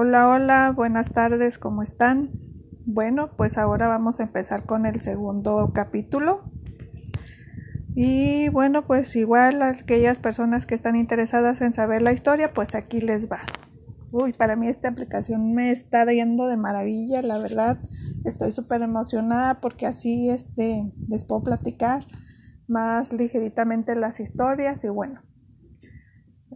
Hola, hola, buenas tardes, ¿cómo están? Bueno, pues ahora vamos a empezar con el segundo capítulo. Y bueno, pues igual aquellas personas que están interesadas en saber la historia, pues aquí les va. Uy, para mí esta aplicación me está yendo de maravilla, la verdad. Estoy súper emocionada porque así este, les puedo platicar más ligeritamente las historias y bueno.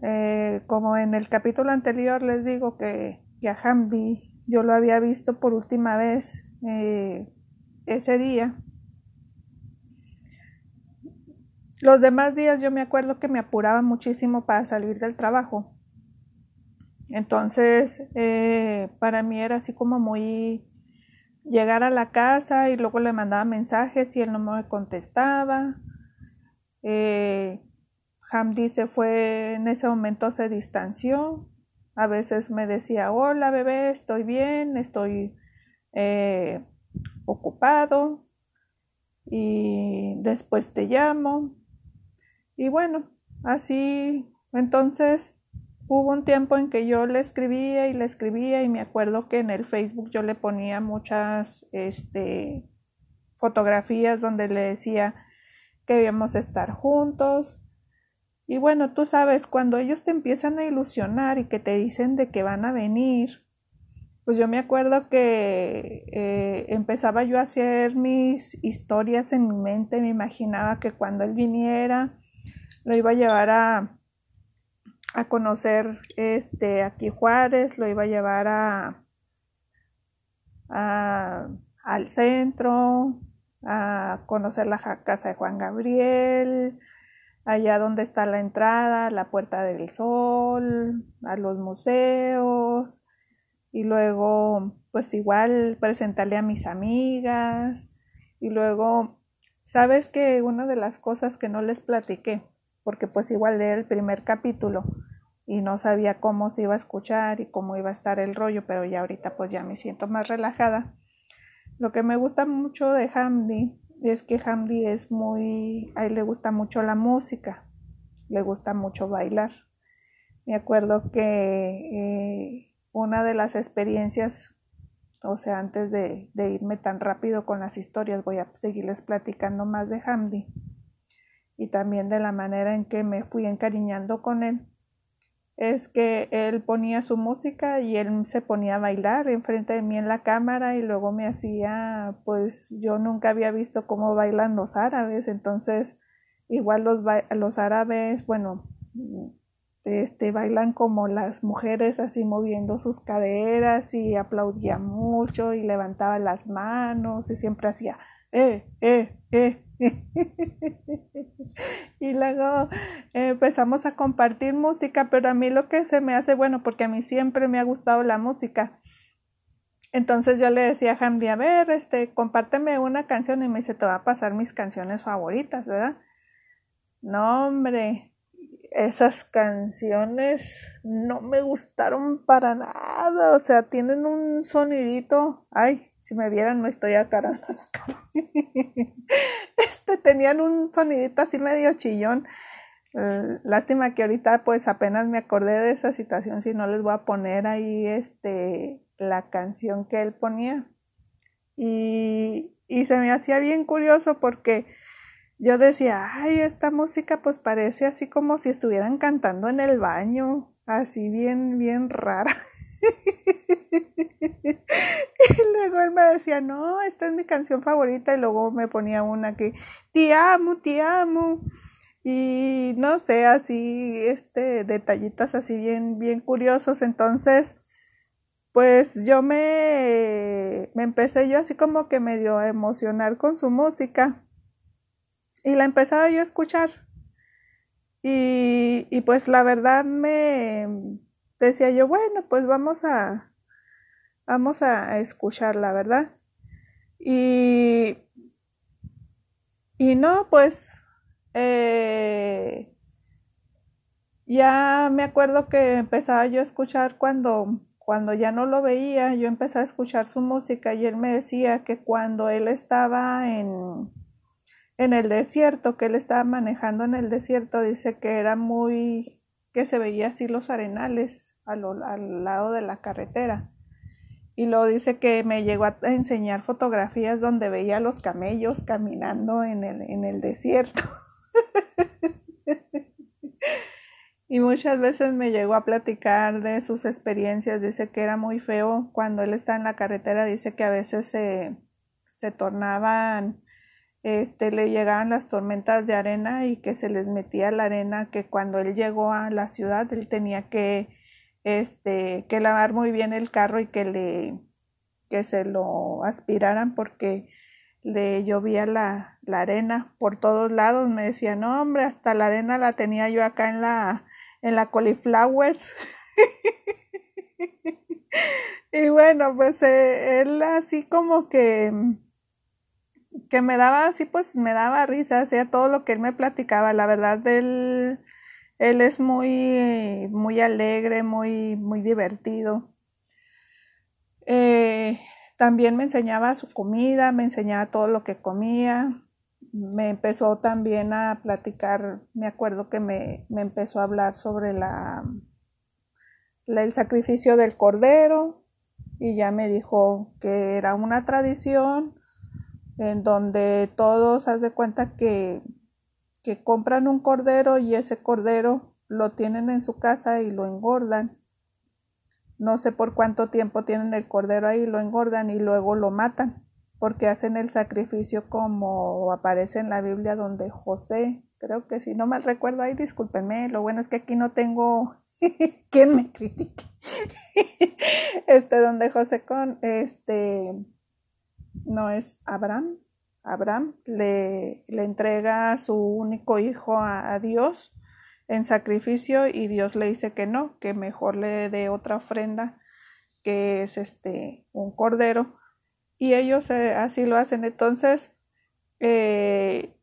Eh, como en el capítulo anterior les digo que, a Hamdi yo lo había visto por última vez eh, ese día. Los demás días yo me acuerdo que me apuraba muchísimo para salir del trabajo. Entonces, eh, para mí era así como muy llegar a la casa y luego le mandaba mensajes y él no me contestaba. Eh, Hamdi se fue, en ese momento se distanció. A veces me decía, hola bebé, estoy bien, estoy eh, ocupado y después te llamo. Y bueno, así entonces hubo un tiempo en que yo le escribía y le escribía y me acuerdo que en el Facebook yo le ponía muchas este, fotografías donde le decía que debíamos estar juntos. Y bueno, tú sabes, cuando ellos te empiezan a ilusionar y que te dicen de que van a venir, pues yo me acuerdo que eh, empezaba yo a hacer mis historias en mi mente, me imaginaba que cuando él viniera, lo iba a llevar a, a conocer este aquí Juárez, lo iba a llevar a, a al centro, a conocer la casa de Juan Gabriel, allá donde está la entrada, la Puerta del Sol, a los museos y luego pues igual presentarle a mis amigas y luego sabes que una de las cosas que no les platiqué porque pues igual era el primer capítulo y no sabía cómo se iba a escuchar y cómo iba a estar el rollo, pero ya ahorita pues ya me siento más relajada. Lo que me gusta mucho de Hamdi es que Hamdi es muy, a él le gusta mucho la música, le gusta mucho bailar. Me acuerdo que eh, una de las experiencias, o sea, antes de, de irme tan rápido con las historias, voy a seguirles platicando más de Hamdi y también de la manera en que me fui encariñando con él es que él ponía su música y él se ponía a bailar enfrente de mí en la cámara y luego me hacía, pues yo nunca había visto cómo bailan los árabes, entonces igual los, los árabes, bueno, este, bailan como las mujeres así moviendo sus caderas y aplaudía mucho y levantaba las manos y siempre hacía, eh, eh, eh. y luego empezamos a compartir música, pero a mí lo que se me hace bueno, porque a mí siempre me ha gustado la música. Entonces yo le decía a Hamdi, a ver, este, compárteme una canción y me dice, te va a pasar mis canciones favoritas, ¿verdad? No, hombre, esas canciones no me gustaron para nada, o sea, tienen un sonidito, ay, si me vieran, me estoy acarando la cara. Este, tenían un sonidito así medio chillón. Lástima que ahorita pues apenas me acordé de esa situación, si no les voy a poner ahí este la canción que él ponía. Y, y se me hacía bien curioso porque yo decía, ay, esta música pues parece así como si estuvieran cantando en el baño, así bien, bien rara. y luego él me decía, no, esta es mi canción favorita y luego me ponía una que, te amo, te amo. Y no sé, así, este, detallitas así bien, bien curiosos. Entonces, pues yo me, me empecé yo así como que medio a emocionar con su música. Y la empezaba yo a escuchar. Y, y pues la verdad me decía yo, bueno, pues vamos a, vamos a escucharla, ¿verdad? Y, y no, pues eh, ya me acuerdo que empezaba yo a escuchar cuando, cuando ya no lo veía, yo empecé a escuchar su música y él me decía que cuando él estaba en, en el desierto, que él estaba manejando en el desierto, dice que era muy, que se veía así los arenales al lado de la carretera. Y luego dice que me llegó a enseñar fotografías donde veía a los camellos caminando en el, en el desierto. y muchas veces me llegó a platicar de sus experiencias. Dice que era muy feo cuando él está en la carretera. Dice que a veces se, se tornaban, este, le llegaban las tormentas de arena y que se les metía la arena, que cuando él llegó a la ciudad él tenía que este, que lavar muy bien el carro y que le, que se lo aspiraran porque le llovía la, la arena por todos lados. Me decía, no hombre, hasta la arena la tenía yo acá en la, en la cauliflowers. y bueno, pues eh, él así como que que me daba así pues me daba risa, hacía todo lo que él me platicaba, la verdad él él es muy, muy alegre, muy, muy divertido. Eh, también me enseñaba su comida, me enseñaba todo lo que comía. Me empezó también a platicar, me acuerdo que me, empezó a hablar sobre la, el sacrificio del cordero y ya me dijo que era una tradición en donde todos, haz de cuenta que que compran un cordero y ese cordero lo tienen en su casa y lo engordan. No sé por cuánto tiempo tienen el cordero ahí, lo engordan y luego lo matan, porque hacen el sacrificio como aparece en la Biblia donde José, creo que si no mal recuerdo, ahí discúlpenme, lo bueno es que aquí no tengo quien me critique. este donde José con este no es Abraham, Abraham le, le entrega a su único hijo a, Dios en sacrificio y Dios le dice que no, que mejor le dé otra ofrenda que es este un cordero. Y ellos eh, así lo hacen. Entonces eh,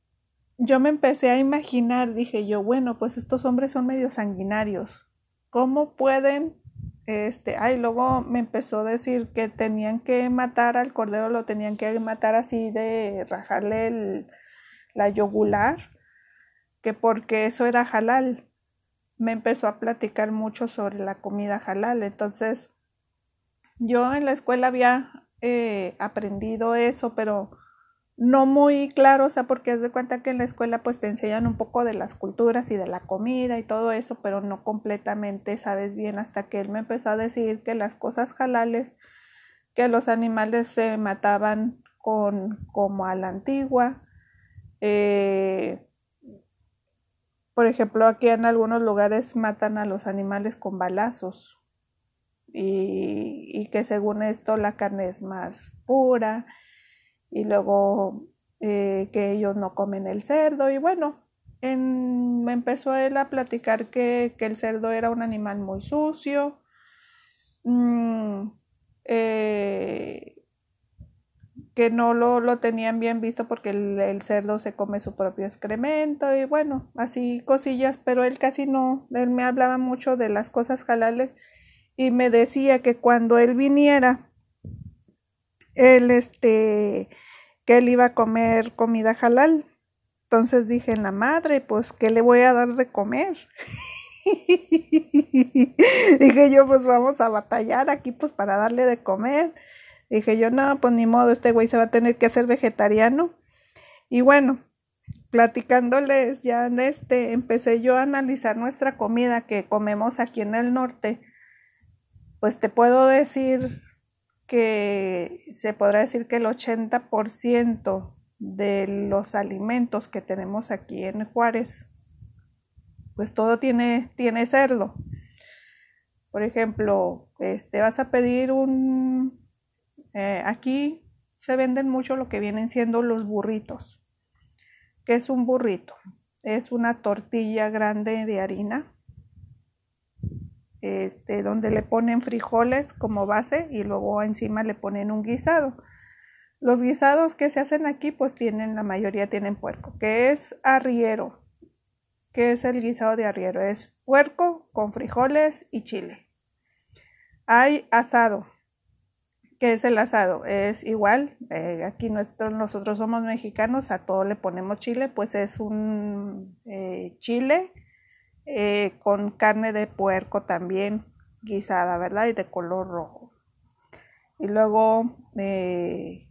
yo me empecé a imaginar dije yo bueno pues estos hombres son medio sanguinarios. Cómo pueden este, ay, luego me empezó a decir que tenían que matar al cordero, lo tenían que matar así de rajarle la yogular, que porque eso era halal. Me empezó a platicar mucho sobre la comida halal. Entonces, yo en la escuela había eh, aprendido eso, pero no muy claro, o sea, porque es de cuenta que en la escuela pues te enseñan un poco de las culturas y de la comida y todo eso, pero no completamente sabes bien hasta que él me empezó a decir que las cosas jalales, que los animales se mataban con como a la antigua. Eh, por ejemplo, aquí en algunos lugares matan a los animales con balazos y, y que según esto la carne es más pura y luego eh, que ellos no comen el cerdo y bueno, me empezó él a platicar que, el cerdo era un animal muy sucio, mm, eh, que no lo, tenían bien visto porque el, cerdo se come su propio excremento y bueno, así cosillas, pero él casi no, él me hablaba mucho de las cosas jalales y me decía que cuando él viniera, él este que él iba a comer comida halal. Entonces dije, la madre, pues, ¿qué le voy a dar de comer? dije yo, pues vamos a batallar aquí, pues, para darle de comer. Dije yo, no, pues ni modo, este güey se va a tener que hacer vegetariano. Y bueno, platicándoles ya en este, empecé yo a analizar nuestra comida que comemos aquí en el norte. Pues te puedo decir que se podrá decir que el 80% de los alimentos que tenemos aquí en Juárez, pues todo tiene, tiene cerdo. Por ejemplo, este, vas a pedir un... Eh, aquí se venden mucho lo que vienen siendo los burritos. ¿Qué es un burrito? Es una tortilla grande de harina este, donde le ponen frijoles como base y luego encima le ponen un guisado. Los guisados que se hacen aquí pues tienen, la mayoría tienen puerco, que es arriero. ¿Qué es el guisado de arriero? Es puerco con frijoles y chile. Hay asado. ¿Qué es el asado? Es igual, eh, aquí nosotros somos mexicanos, a todo le ponemos chile, pues es un eh, chile eh, con carne de puerco también, guisada, ¿verdad? Y de color rojo. Y luego eh,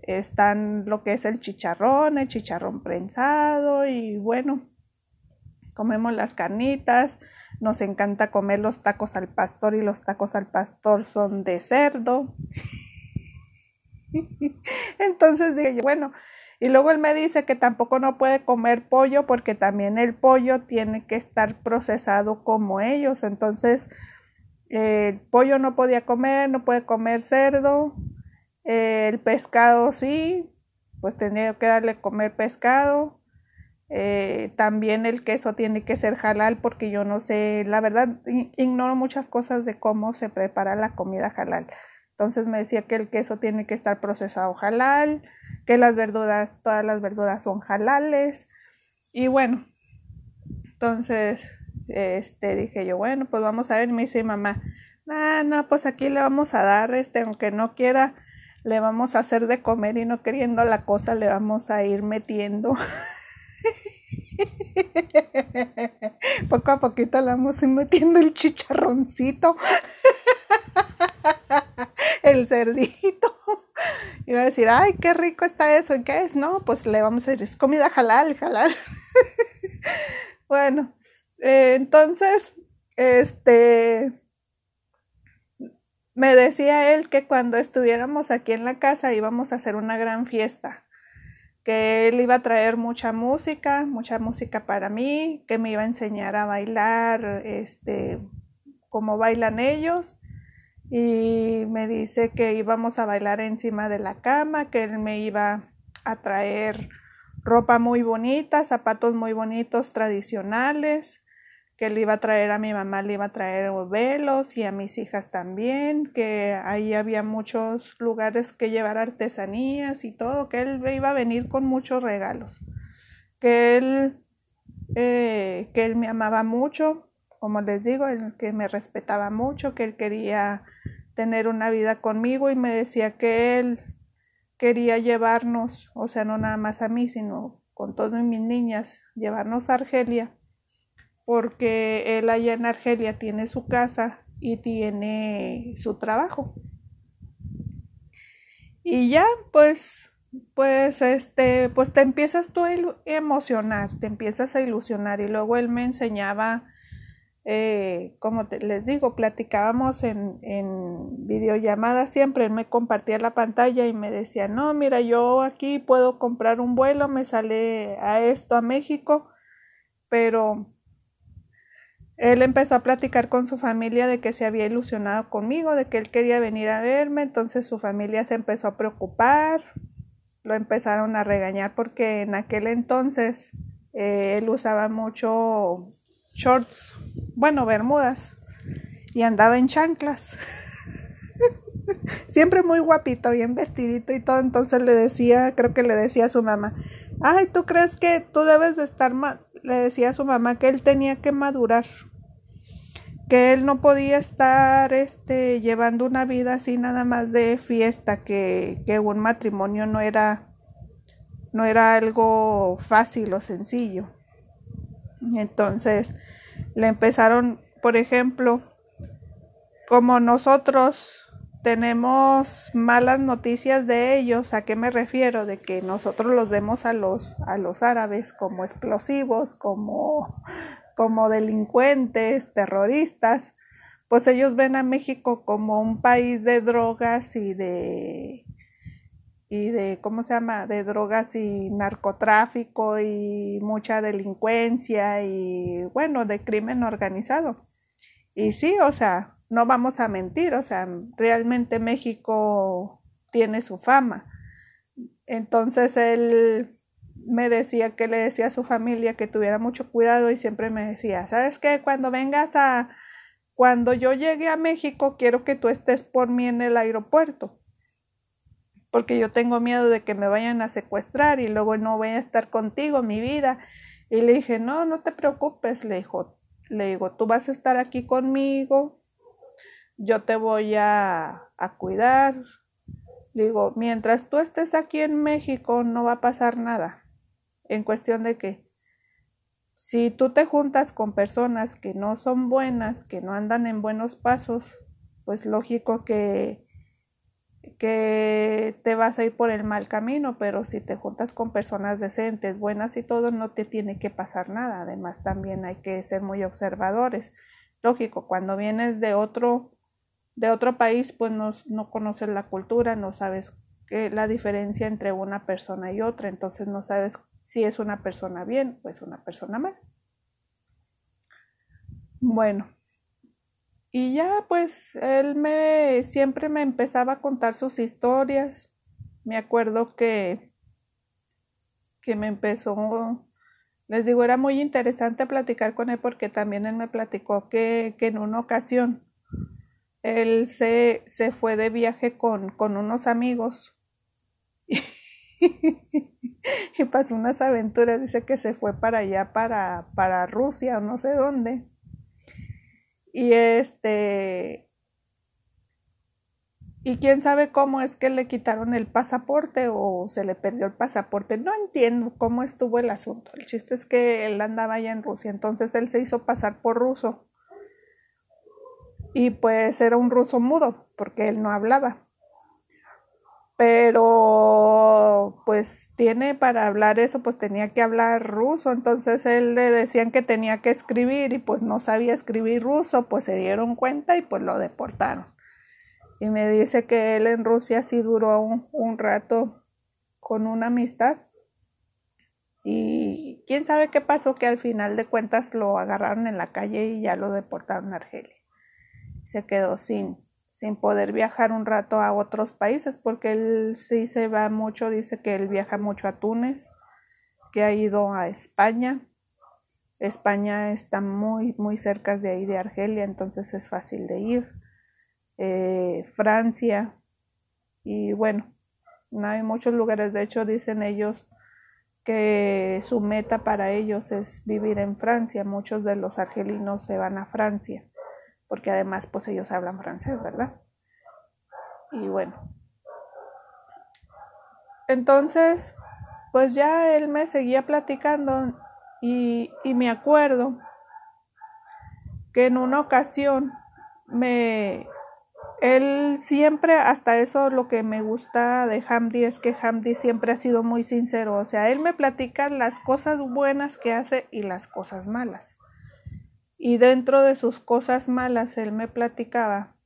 están lo que es el chicharrón, el chicharrón prensado y bueno, comemos las carnitas, nos encanta comer los tacos al pastor y los tacos al pastor son de cerdo. Entonces dije, bueno, y luego él me dice que tampoco no puede comer pollo porque también el pollo tiene que estar procesado como ellos. Entonces, el pollo no podía comer, no puede comer cerdo. el pescado sí, pues tenía que darle comer pescado. Eh, también el queso tiene que ser halal porque yo no sé, la verdad ignoro muchas cosas de cómo se prepara la comida halal. Entonces me decía que el queso tiene que estar procesado halal, que las verduras, todas las verduras son halales. Y bueno, entonces este dije yo, bueno, pues vamos a ver, me dice mamá, no, no, pues aquí le vamos a dar, este, aunque no quiera, le vamos a hacer de comer y no queriendo la cosa, le vamos a ir metiendo. Poco a poquito le vamos a ir metiendo el chicharroncito. el cerdito. Iba a decir, ay, qué rico está eso. ¿Y qué es? No, pues le vamos a decir, es comida halal, halal. bueno, eh, entonces, este, me decía él que cuando estuviéramos aquí en la casa íbamos a hacer una gran fiesta, que él iba a traer mucha música, mucha música para mí, que me iba a enseñar a bailar, este, como bailan ellos y me dice que íbamos a bailar encima de la cama, que él me iba a traer ropa muy bonita, zapatos muy bonitos tradicionales, que le iba a traer a mi mamá, le iba a traer velos y a mis hijas también, que ahí había muchos lugares que llevar artesanías y todo, que él iba a venir con muchos regalos, que él, eh, que él me amaba mucho, como les digo, el que me respetaba mucho, que él quería tener una vida conmigo y me decía que él quería llevarnos, o sea, no nada más a mí, sino con todas mis niñas, llevarnos a Argelia, porque él allá en Argelia tiene su casa y tiene su trabajo. Y ya, pues, pues, este, pues te empiezas tú a emocionar, te empiezas a ilusionar y luego él me enseñaba eh, como les digo, platicábamos en, en videollamada siempre, él me compartía la pantalla y me decía, no, mira, yo aquí puedo comprar un vuelo, me sale a esto a México, pero él empezó a platicar con su familia de que se había ilusionado conmigo, de que él quería venir a verme, entonces su familia se empezó a preocupar, lo empezaron a regañar porque en aquel entonces eh, él usaba mucho shorts, bueno, bermudas, y andaba en chanclas. Siempre muy guapito, bien vestidito y todo. Entonces le decía, creo que le decía a su mamá, ay, ¿tú crees que tú debes de estar? Le decía a su mamá que él tenía que madurar, que él no podía estar este, llevando una vida así nada más de fiesta, que, que un matrimonio no era, no era algo fácil o sencillo. Entonces, le empezaron, por ejemplo, como nosotros tenemos malas noticias de ellos, ¿a qué me refiero? De que nosotros los vemos a los, a los árabes como explosivos, como, como delincuentes, terroristas, pues ellos ven a México como un país de drogas y de y de, ¿cómo se llama?, de drogas y narcotráfico y mucha delincuencia y, bueno, de crimen organizado. Y sí, o sea, no vamos a mentir, o sea, realmente México tiene su fama. Entonces él me decía que le decía a su familia que tuviera mucho cuidado y siempre me decía, ¿sabes qué? Cuando vengas a, cuando yo llegue a México, quiero que tú estés por mí en el aeropuerto porque yo tengo miedo de que me vayan a secuestrar y luego no voy a estar contigo mi vida. Y le dije, no, no te preocupes, le dijo, le digo, tú vas a estar aquí conmigo, yo te voy a, a cuidar. Le digo, mientras tú estés aquí en México no va a pasar nada. En cuestión de que si tú te juntas con personas que no son buenas, que no andan en buenos pasos, pues lógico que, que te vas a ir por el mal camino, pero si te juntas con personas decentes, buenas y todo, no te tiene que pasar nada. Además, también hay que ser muy observadores. Lógico, cuando vienes de otro, de otro país, pues no, no conoces la cultura, no sabes la diferencia entre una persona y otra, entonces no sabes si es una persona bien o es una persona mal. Bueno, y ya pues él me siempre me empezaba a contar sus historias. Me acuerdo que que me empezó les digo, era muy interesante platicar con él porque también él me platicó que, que en una ocasión él se, se fue de viaje con, con unos amigos y pasó unas aventuras, dice que se fue para allá, para, para Rusia o no sé dónde. Y este, y quién sabe cómo es que le quitaron el pasaporte o se le perdió el pasaporte. No entiendo cómo estuvo el asunto. El chiste es que él andaba allá en Rusia, entonces él se hizo pasar por ruso. Y pues era un ruso mudo, porque él no hablaba pero pues tiene para hablar eso, pues tenía que hablar ruso, entonces él le decían que tenía que escribir y pues no sabía escribir ruso, pues se dieron cuenta y pues lo deportaron. Y me dice que él en Rusia sí duró un, un rato con una amistad y quién sabe qué pasó que al final de cuentas lo agarraron en la calle y ya lo deportaron a Argelia. Se quedó sin, sin poder viajar un rato a otros países, porque él sí se va mucho, dice que él viaja mucho a Túnez, que ha ido a España. España está muy, muy cerca de ahí de Argelia, entonces es fácil de ir. Eh, Francia, y bueno, no hay muchos lugares, de hecho dicen ellos que su meta para ellos es vivir en Francia, muchos de los argelinos se van a Francia porque además pues ellos hablan francés, ¿verdad? Y bueno. Entonces, pues ya él me seguía platicando y, y me acuerdo que en una ocasión me él siempre, hasta eso lo que me gusta de Hamdi es que Hamdi siempre ha sido muy sincero, o sea, él me platica las cosas buenas que hace y las cosas malas. Y dentro de sus cosas malas, él me platicaba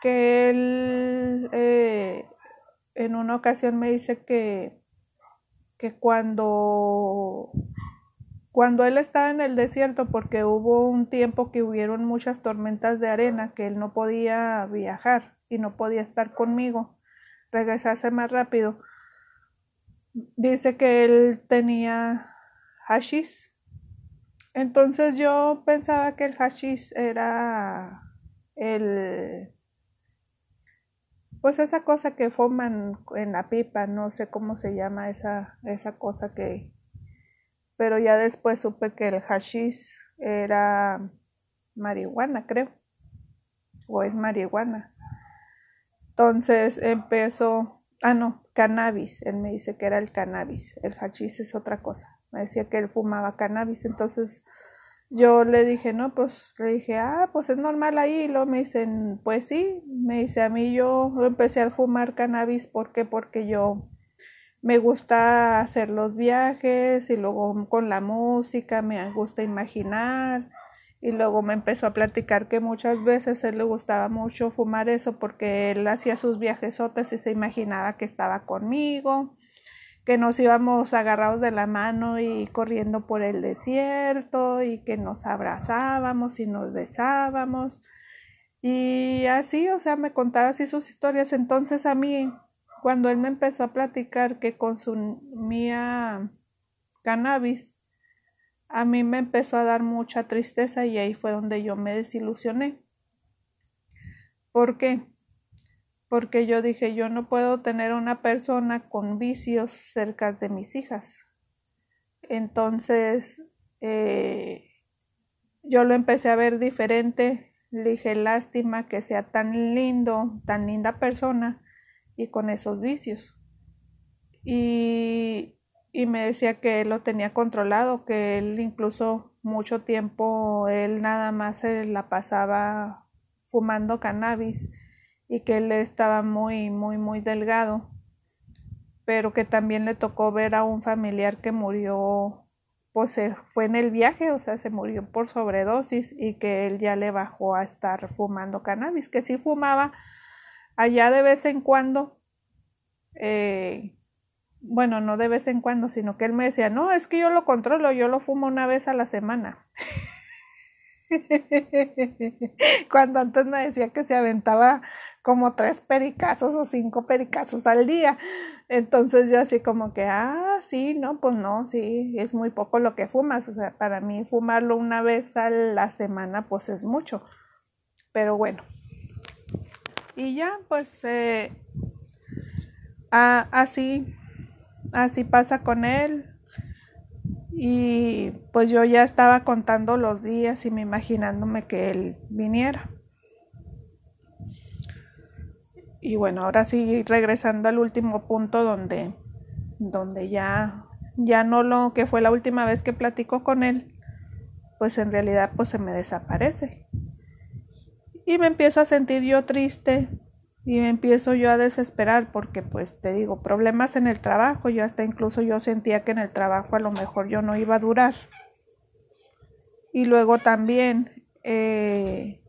que él eh, en una ocasión me dice que, que cuando, cuando él estaba en el desierto, porque hubo un tiempo que hubieron muchas tormentas de arena, que él no podía viajar y no podía estar conmigo, regresarse más rápido. Dice que él tenía hashish entonces yo pensaba que el hashish era el pues esa cosa que fuman en la pipa, no sé cómo se llama esa, esa cosa que pero ya después supe que el hashish era marihuana, creo. O es marihuana. Entonces empezó, ah no, cannabis, él me dice que era el cannabis, el hashish es otra cosa me decía que él fumaba cannabis, entonces yo le dije, no, pues le dije, ah, pues es normal ahí, y luego me dicen, pues sí, me dice, a mí yo empecé a fumar cannabis, ¿por qué? Porque yo me gusta hacer los viajes y luego con la música me gusta imaginar y luego me empezó a platicar que muchas veces él le gustaba mucho fumar eso porque él hacía sus viajesotes y se imaginaba que estaba conmigo que nos íbamos agarrados de la mano y corriendo por el desierto y que nos abrazábamos y nos besábamos. Y así, o sea, me contaba así sus historias. Entonces a mí, cuando él me empezó a platicar que consumía cannabis, a mí me empezó a dar mucha tristeza y ahí fue donde yo me desilusioné. ¿Por qué? Porque yo dije, yo no puedo tener una persona con vicios cerca de mis hijas. Entonces, eh, yo lo empecé a ver diferente. Le dije, lástima que sea tan lindo, tan linda persona y con esos vicios. Y y me decía que él lo tenía controlado, que él incluso mucho tiempo él nada más se la pasaba fumando cannabis y que él estaba muy, muy, muy delgado, pero que también le tocó ver a un familiar que murió, pues se fue en el viaje, o sea, se murió por sobredosis y que él ya le bajó a estar fumando cannabis, que sí fumaba allá de vez en cuando, eh, bueno, no de vez en cuando, sino que él me decía, no, es que yo lo controlo, yo lo fumo una vez a la semana. Cuando antes me decía que se aventaba como tres pericazos o cinco pericazos al día. Entonces yo así como que, ah, sí, no, pues no, sí, es muy poco lo que fumas. O sea, para mí fumarlo una vez a la semana pues es mucho. Pero bueno. Y ya, pues eh, así así pasa con él. Y pues yo ya estaba contando los días y me imaginándome que él viniera. Y bueno, ahora sí regresando al último punto donde donde ya ya no lo que fue la última vez que platico con él, pues en realidad pues se me desaparece. Y me empiezo a sentir yo triste, y me empiezo yo a desesperar porque pues te digo, problemas en el trabajo, yo hasta incluso yo sentía que en el trabajo a lo mejor yo no iba a durar. Y luego también, eh,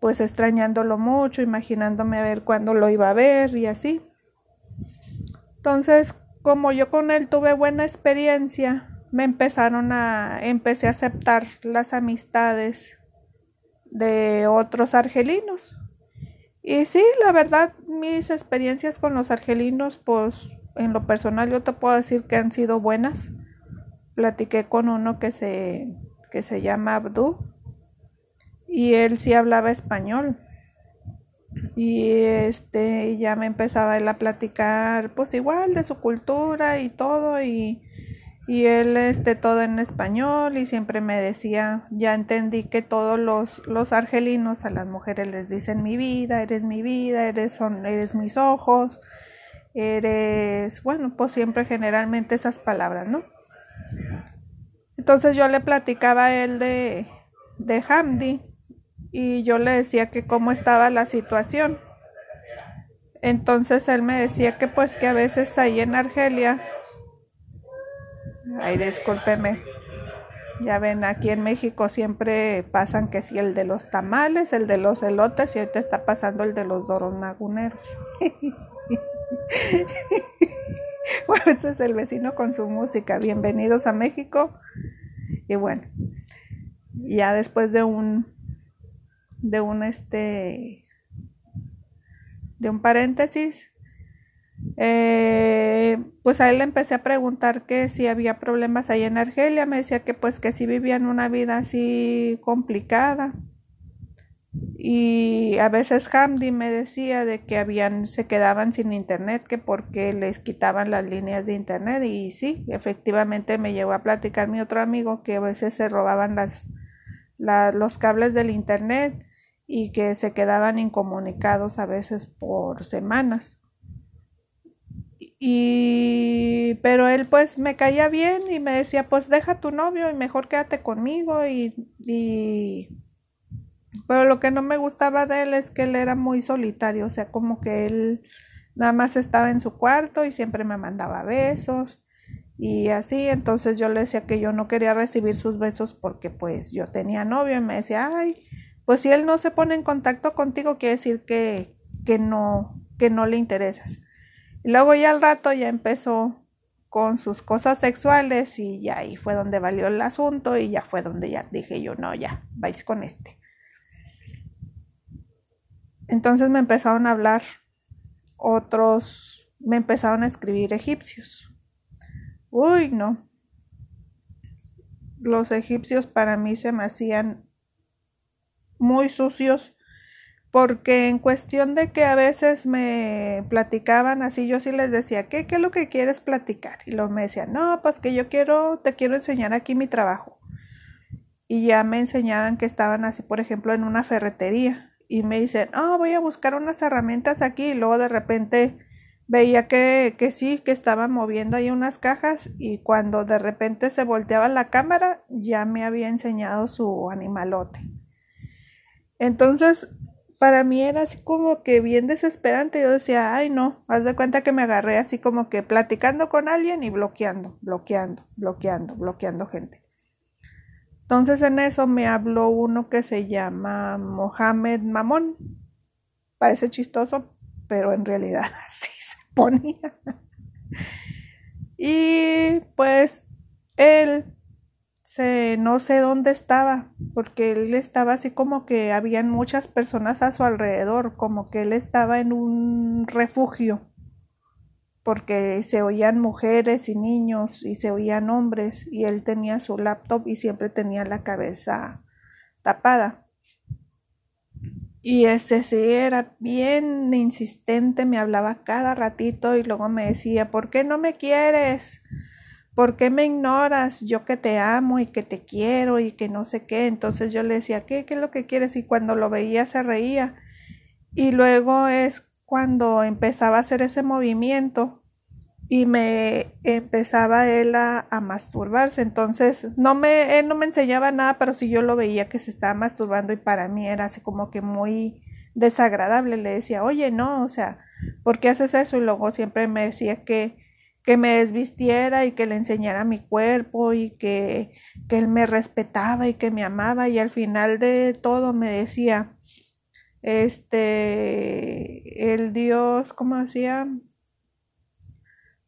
pues extrañándolo mucho, imaginándome a ver cuándo lo iba a ver y así. Entonces, como yo con él tuve buena experiencia, me empezaron a, empecé a aceptar las amistades de otros argelinos y sí, la verdad, mis experiencias con los argelinos, pues en lo personal yo te puedo decir que han sido buenas. Platiqué con uno que se, que se llama Abdú y él sí hablaba español. Y este ya me empezaba él a platicar pues igual de su cultura y todo y y él este todo en español y siempre me decía, ya entendí que todos los, los argelinos a las mujeres les dicen mi vida, eres mi vida, eres, son, eres mis ojos, eres, bueno, pues siempre generalmente esas palabras, ¿no? Entonces yo le platicaba a él de, de Hamdi y yo le decía que cómo estaba la situación. Entonces él me decía que pues que a veces ahí en Argelia Ay, discúlpeme. Ya ven, aquí en México siempre pasan que si el de los tamales, el de los elotes y ahorita está pasando el de los doros maguneros. bueno, ese es el vecino con su música. Bienvenidos a México. Y bueno, ya después de un de un este de un paréntesis, eh, pues a él le empecé a preguntar que si había problemas ahí en Argelia, me decía que pues que si vivían una vida así complicada. Y a veces Hamdi me decía de que habían, se quedaban sin internet, que porque les quitaban las líneas de internet. Y sí, efectivamente me llegó a platicar mi otro amigo que a veces se robaban las, los cables del internet y que se quedaban incomunicados a veces por semanas. Y pero él pues me caía bien y me decía pues deja tu novio y mejor quédate conmigo y, y pero lo que no me gustaba de él es que él era muy solitario o sea como que él nada más estaba en su cuarto y siempre me mandaba besos y así. Entonces yo le decía que yo no quería recibir sus besos porque pues yo tenía novio y me decía ay pues si él no se pone en contacto contigo quiere decir que que no que no le interesas luego ya al rato ya empezó con sus cosas sexuales y ya ahí fue donde valió el asunto y ya fue donde ya dije yo, no, ya, vais con este. Entonces me empezaron a hablar otros, me empezaron a escribir egipcios. Uy, no. Los egipcios para mí se me hacían muy sucios porque en cuestión de que a veces me platicaban así, yo sí les decía, ¿qué, qué es lo que quieres platicar? Y luego me decían, no, pues que yo quiero, te quiero enseñar aquí mi trabajo. Y ya me enseñaban que estaban así, por ejemplo, en una ferretería. Y me dicen, oh, voy a buscar unas herramientas aquí. Y luego de repente veía que, que sí, que estaba moviendo ahí unas cajas y cuando de repente se volteaba la cámara ya me había enseñado su animalote. Entonces, para mí era así como que bien desesperante. Yo decía, ay no, haz de cuenta que me agarré así como que platicando con alguien y bloqueando, bloqueando, bloqueando, bloqueando gente. Entonces en eso me habló uno que se llama Mohamed Mamón. Parece chistoso, pero en realidad así se ponía. y pues él se, no sé dónde estaba, porque él estaba así como que habían muchas personas a su alrededor, como que él estaba en un refugio, porque se oían mujeres y niños y se oían hombres y él tenía su laptop y siempre tenía la cabeza tapada. Y ese sí era bien insistente, me hablaba cada ratito y luego me decía, ¿por qué no me quieres? ¿Por qué me ignoras? Yo que te amo y que te quiero y que no sé qué. Entonces yo le decía, ¿qué, qué es lo que quieres? Y cuando lo veía se reía. Y luego es cuando empezaba a hacer ese movimiento y me empezaba él a, a, masturbarse. Entonces, no me, él no me enseñaba nada, pero si yo lo veía que se estaba masturbando y para mí era así como que muy desagradable. Le decía, oye, no, o sea, ¿por qué haces eso? Y luego siempre me decía que, que me desvistiera y que le enseñara mi cuerpo y que, que él me respetaba y que me amaba y al final de todo me decía, este, el Dios, ¿cómo decía?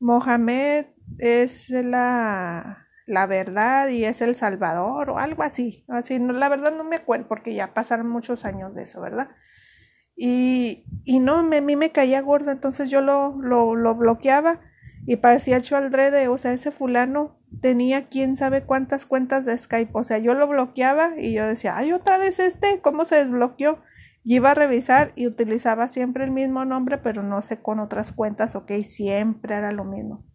Mohamed es la, la verdad y es el Salvador o algo así. Así, no, la verdad no me acuerdo porque ya pasaron muchos años de eso, ¿verdad? Y, y no, me, a mí me caía gordo, entonces yo lo, lo, lo bloqueaba y parecía hecho aldrede, o sea, ese fulano tenía quién sabe cuántas cuentas de Skype, o sea, yo lo bloqueaba y yo decía, ay, otra vez este, ¿cómo se desbloqueó? Y iba a revisar y utilizaba siempre el mismo nombre, pero no sé con otras cuentas, ok, siempre era lo mismo.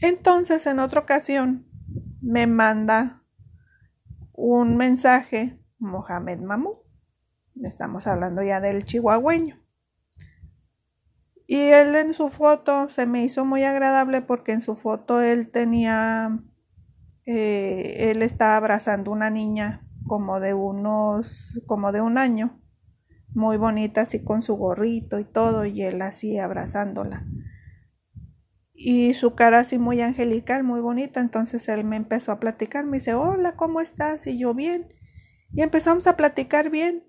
Entonces, en otra ocasión, me manda un mensaje Mohamed Mamú. Estamos hablando ya del chihuahueño. Y él en su foto se me hizo muy agradable porque en su foto él tenía, eh, él estaba abrazando una niña como de unos, como de un año, muy bonita así con su gorrito y todo, y él así abrazándola. Y su cara así muy angelical, muy bonita, entonces él me empezó a platicar, me dice, hola, ¿cómo estás? Y yo bien. Y empezamos a platicar bien.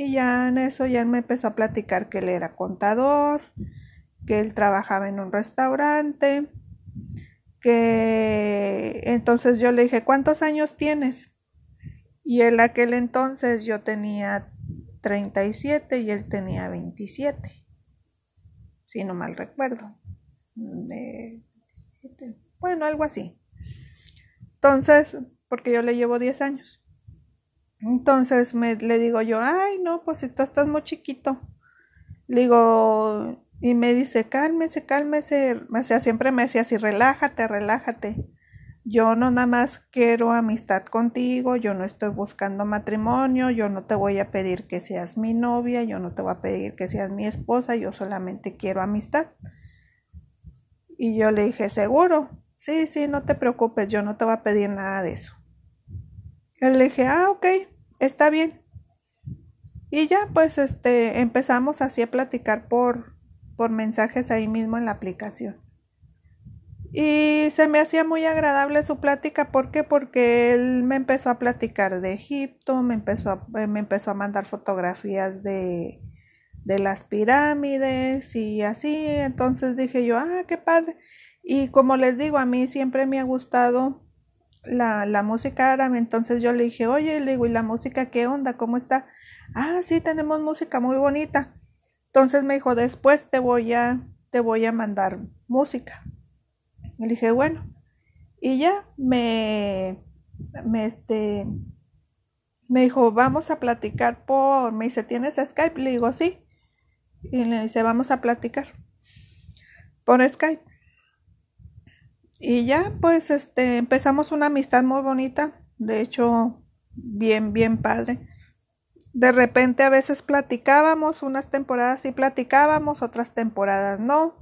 Y ya en eso ya él me empezó a platicar que él era contador, que él trabajaba en un restaurante, que entonces yo le dije, ¿cuántos años tienes? Y en aquel entonces yo tenía 37 y él tenía 27, si no mal recuerdo. bueno, algo así. Entonces, porque yo le llevo 10 años. Entonces me, le digo yo, ay, no, pues si tú estás muy chiquito. Le digo, y me dice, cálmese, cálmese. O sea, siempre me decía así, relájate, relájate. Yo no nada más quiero amistad contigo, yo no estoy buscando matrimonio, yo no te voy a pedir que seas mi novia, yo no te voy a pedir que seas mi esposa, yo solamente quiero amistad. Y yo le dije, seguro, sí, sí, no te preocupes, yo no te voy a pedir nada de eso. Le dije, ah, ok, está bien. Y ya, pues, este, empezamos así a platicar por, por mensajes ahí mismo en la aplicación. Y se me hacía muy agradable su plática, ¿por qué? Porque él me empezó a platicar de Egipto, me empezó a, eh, me empezó a mandar fotografías de, de las pirámides y así, entonces dije yo, ah, qué padre. Y como les digo, a mí siempre me ha gustado la, la música árabe, entonces yo le dije, oye, le digo, ¿y la música qué onda? ¿Cómo está? Ah, sí, tenemos música muy bonita. Entonces me dijo, después te voy a, te voy a mandar música. Le dije, bueno. Y ya me, me, este, me dijo, vamos a platicar por, me dice, ¿tienes Skype? Le digo, sí. Y le dice, vamos a platicar por Skype. Y ya, pues, este, empezamos una amistad muy bonita, de hecho, bien, bien padre. de repente a veces platicábamos, unas temporadas sí platicábamos, otras temporadas no.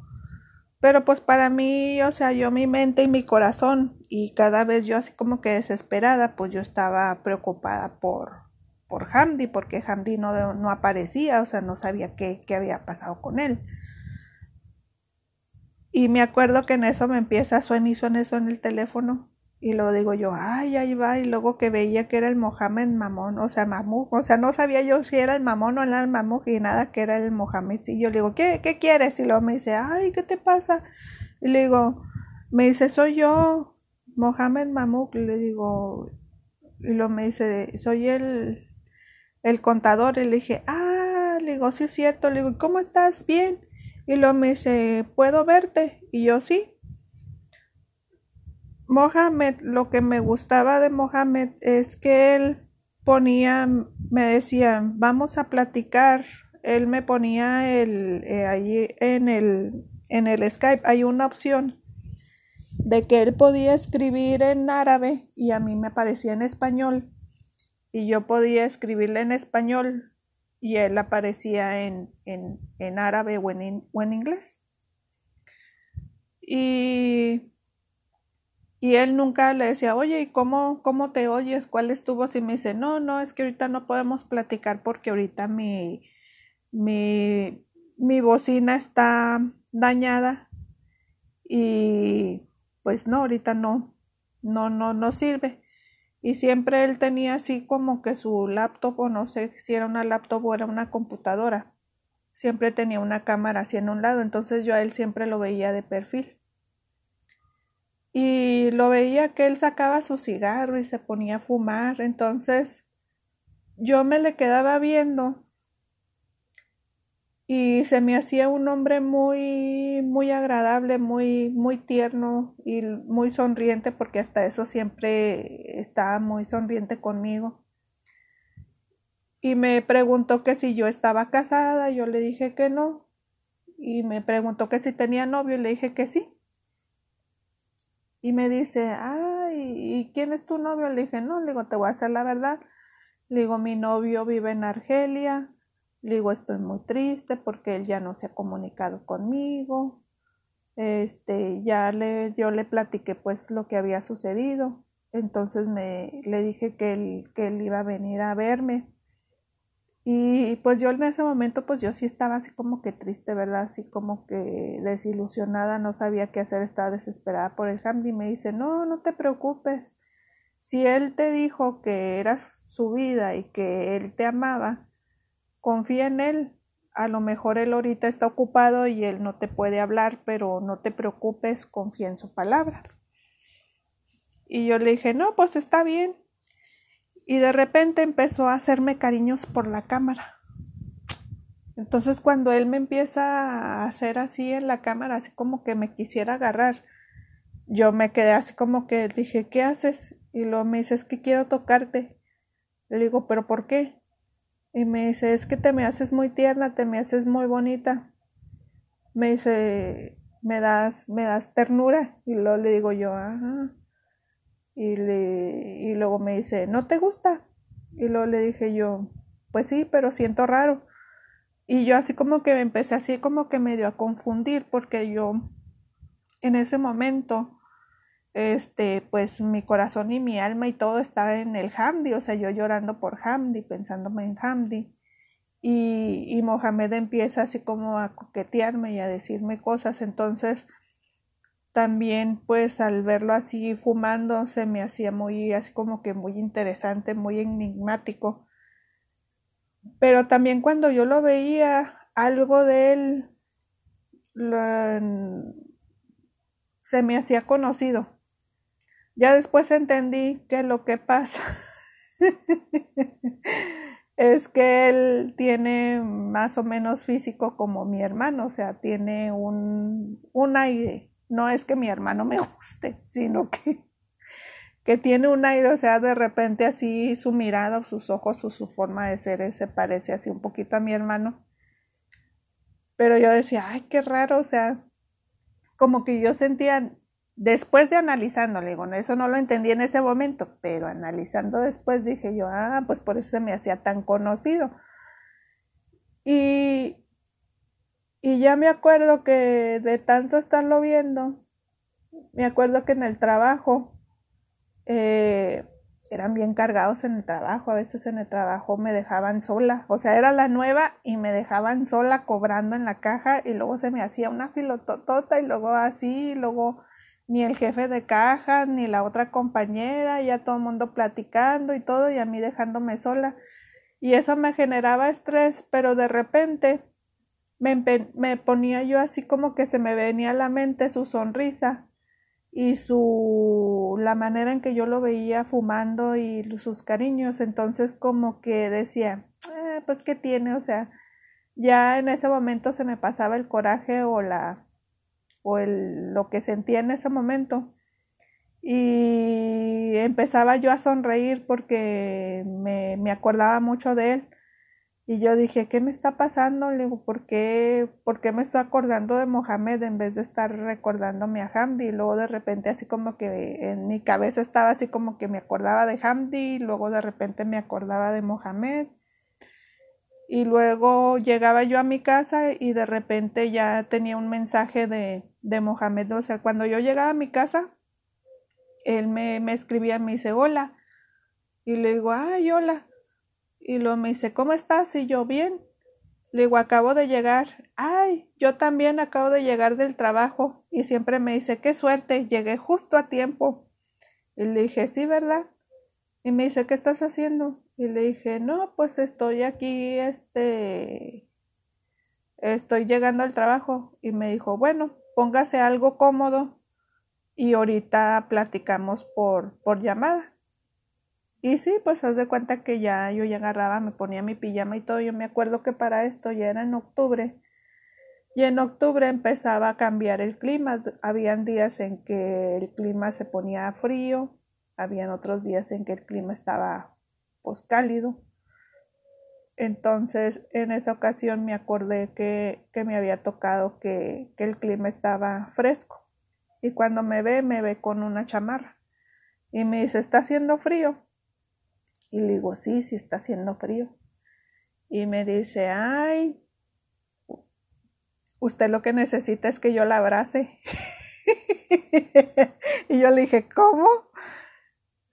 Pero pues para mí, o sea, yo mi mente y mi corazón y cada vez yo así como que desesperada, pues yo estaba preocupada por, por Hamdi, porque Hamdi no, no aparecía, o sea, no sabía qué, qué había pasado con él. Y me acuerdo que en eso me empieza, suena y suena eso en el teléfono. Y luego digo yo, ay, ahí va. Y luego que veía que era el Mohamed Mamón, o sea, Mamú. O sea, no sabía yo si era el Mamón o era el Mamú y nada que era el Mohamed. Y yo le digo, ¿qué, qué quieres? Y luego me dice, ay, ¿qué te pasa? Y le digo, me dice, soy yo, Mohamed Mamuk. Y le digo, y luego me dice, soy el, el contador. Y le dije, ah, le digo, sí es cierto. Le digo, ¿cómo estás? Bien. Y luego me dice, ¿puedo verte? Y yo sí. Mohamed, lo que me gustaba de Mohamed es que él ponía, me decía, vamos a platicar. Él me ponía el, eh, ahí en el, en el Skype, hay una opción de que él podía escribir en árabe y a mí me aparecía en español. Y yo podía escribirle en español y él aparecía en, en, árabe o en, o en inglés. Y, y, él nunca le decía, oye, ¿y cómo, cómo te oyes? ¿Cuál es tu voz? Y me dice, no, no, es que ahorita no podemos platicar porque ahorita mi, mi, mi bocina está dañada y pues no, ahorita no, no, no, no sirve y siempre él tenía así como que su laptop o no sé si era una laptop o era una computadora. Siempre tenía una cámara así en un lado, entonces yo a él siempre lo veía de perfil. Y lo veía que él sacaba su cigarro y se ponía a fumar, entonces yo me le quedaba viendo y se me hacía un hombre muy muy agradable, muy muy tierno y muy sonriente porque hasta eso siempre estaba muy sonriente conmigo. Y me preguntó que si yo estaba casada, yo le dije que no. Y me preguntó que si tenía novio, y le dije que sí. Y me dice, ay, ¿y quién es tu novio? Le dije, no, le digo, te voy a hacer la verdad. Le digo, mi novio vive en Argelia, le digo, estoy muy triste porque él ya no se ha comunicado conmigo. Este, ya le, yo le platiqué pues lo que había sucedido. Entonces me, le dije que él, que él iba a venir a verme. Y pues yo en ese momento pues yo sí estaba así como que triste, ¿verdad? Así como que desilusionada, no sabía qué hacer, estaba desesperada por el Hamdi. Me dice, no, no te preocupes. Si él te dijo que eras su vida y que él te amaba, confía en él. A lo mejor él ahorita está ocupado y él no te puede hablar, pero no te preocupes, confía en su palabra. Y yo le dije, no, pues está bien. Y de repente empezó a hacerme cariños por la cámara. Entonces cuando él me empieza a hacer así en la cámara, así como que me quisiera agarrar, yo me quedé así como que dije, ¿qué haces? Y luego me dice, es que quiero tocarte. Le digo, ¿pero por qué? Y me dice, es que te me haces muy tierna, te me haces muy bonita. Me dice, me das, me das ternura. Y luego le digo yo, ajá. Y, le, y luego me dice, ¿no te gusta? Y luego le dije yo, pues sí, pero siento raro. Y yo así como que me empecé así como que medio a confundir porque yo en ese momento este, pues mi corazón y mi alma y todo estaba en el Hamdi, o sea, yo llorando por Hamdi, pensándome en Hamdi. Y, y Mohamed empieza así como a coquetearme y a decirme cosas, entonces también pues al verlo así fumando se me hacía muy así como que muy interesante, muy enigmático. Pero también cuando yo lo veía, algo de él se me hacía conocido. Ya después entendí que lo que pasa es que él tiene más o menos físico como mi hermano, o sea, tiene un, un aire. No es que mi hermano me guste, sino que, que tiene un aire, o sea, de repente así su mirada, sus ojos o su forma de ser se parece así un poquito a mi hermano. Pero yo decía, ay, qué raro, o sea, como que yo sentía después de analizando, le digo, eso no lo entendí en ese momento, pero analizando después dije yo, ah, pues por eso se me hacía tan conocido. Y, y ya me acuerdo que de tanto estarlo viendo, me acuerdo que en el trabajo, eh, eran bien cargados en el trabajo, a veces en el trabajo me dejaban sola, o sea, era la nueva y me dejaban sola cobrando en la caja y luego se me hacía una filototota y luego así, y luego ni el jefe de cajas, ni la otra compañera, ya todo el mundo platicando y todo y a mí dejándome sola. Y eso me generaba estrés, pero de repente me, me ponía yo así como que se me venía a la mente su sonrisa y su la manera en que yo lo veía fumando y sus cariños. Entonces como que decía eh, pues qué tiene o sea ya en ese momento se me pasaba el coraje o la o el, lo que sentía en ese momento y empezaba yo a sonreír porque me, me acordaba mucho de él y yo dije, ¿qué me está pasando? Le digo, ¿por qué, ¿por qué me estoy acordando de Mohamed en vez de estar recordándome a Hamdi? Y luego de repente así como que en mi cabeza estaba así como que me acordaba de Hamdi, luego de repente me acordaba de Mohamed. Y luego llegaba yo a mi casa y de repente ya tenía un mensaje de, de Mohamed. O sea, cuando yo llegaba a mi casa, él me, me escribía, me dice, hola. Y le digo, ay, hola. Y luego me dice, ¿cómo estás? Y yo, bien. Le digo, acabo de llegar. Ay, yo también acabo de llegar del trabajo. Y siempre me dice, qué suerte, llegué justo a tiempo. Y le dije, sí, ¿verdad? Y me dice, ¿qué estás haciendo? Y le dije, no, pues estoy aquí, este, estoy llegando al trabajo. Y me dijo, bueno, póngase algo cómodo y ahorita platicamos por, por llamada. Y sí, pues haz de cuenta que ya yo ya agarraba, me ponía mi pijama y todo. Yo me acuerdo que para esto ya era en octubre. Y en octubre empezaba a cambiar el clima. Habían días en que el clima se ponía frío, habían otros días en que el clima estaba pues cálido. Entonces, en esa ocasión me acordé que, que me había tocado que, que el clima estaba fresco. Y cuando me ve, me ve con una chamarra. Y me dice, ¿está haciendo frío? Y le digo, sí, sí está haciendo frío. Y me dice, ay, usted lo que necesita es que yo la abrace. y yo le dije, ¿cómo?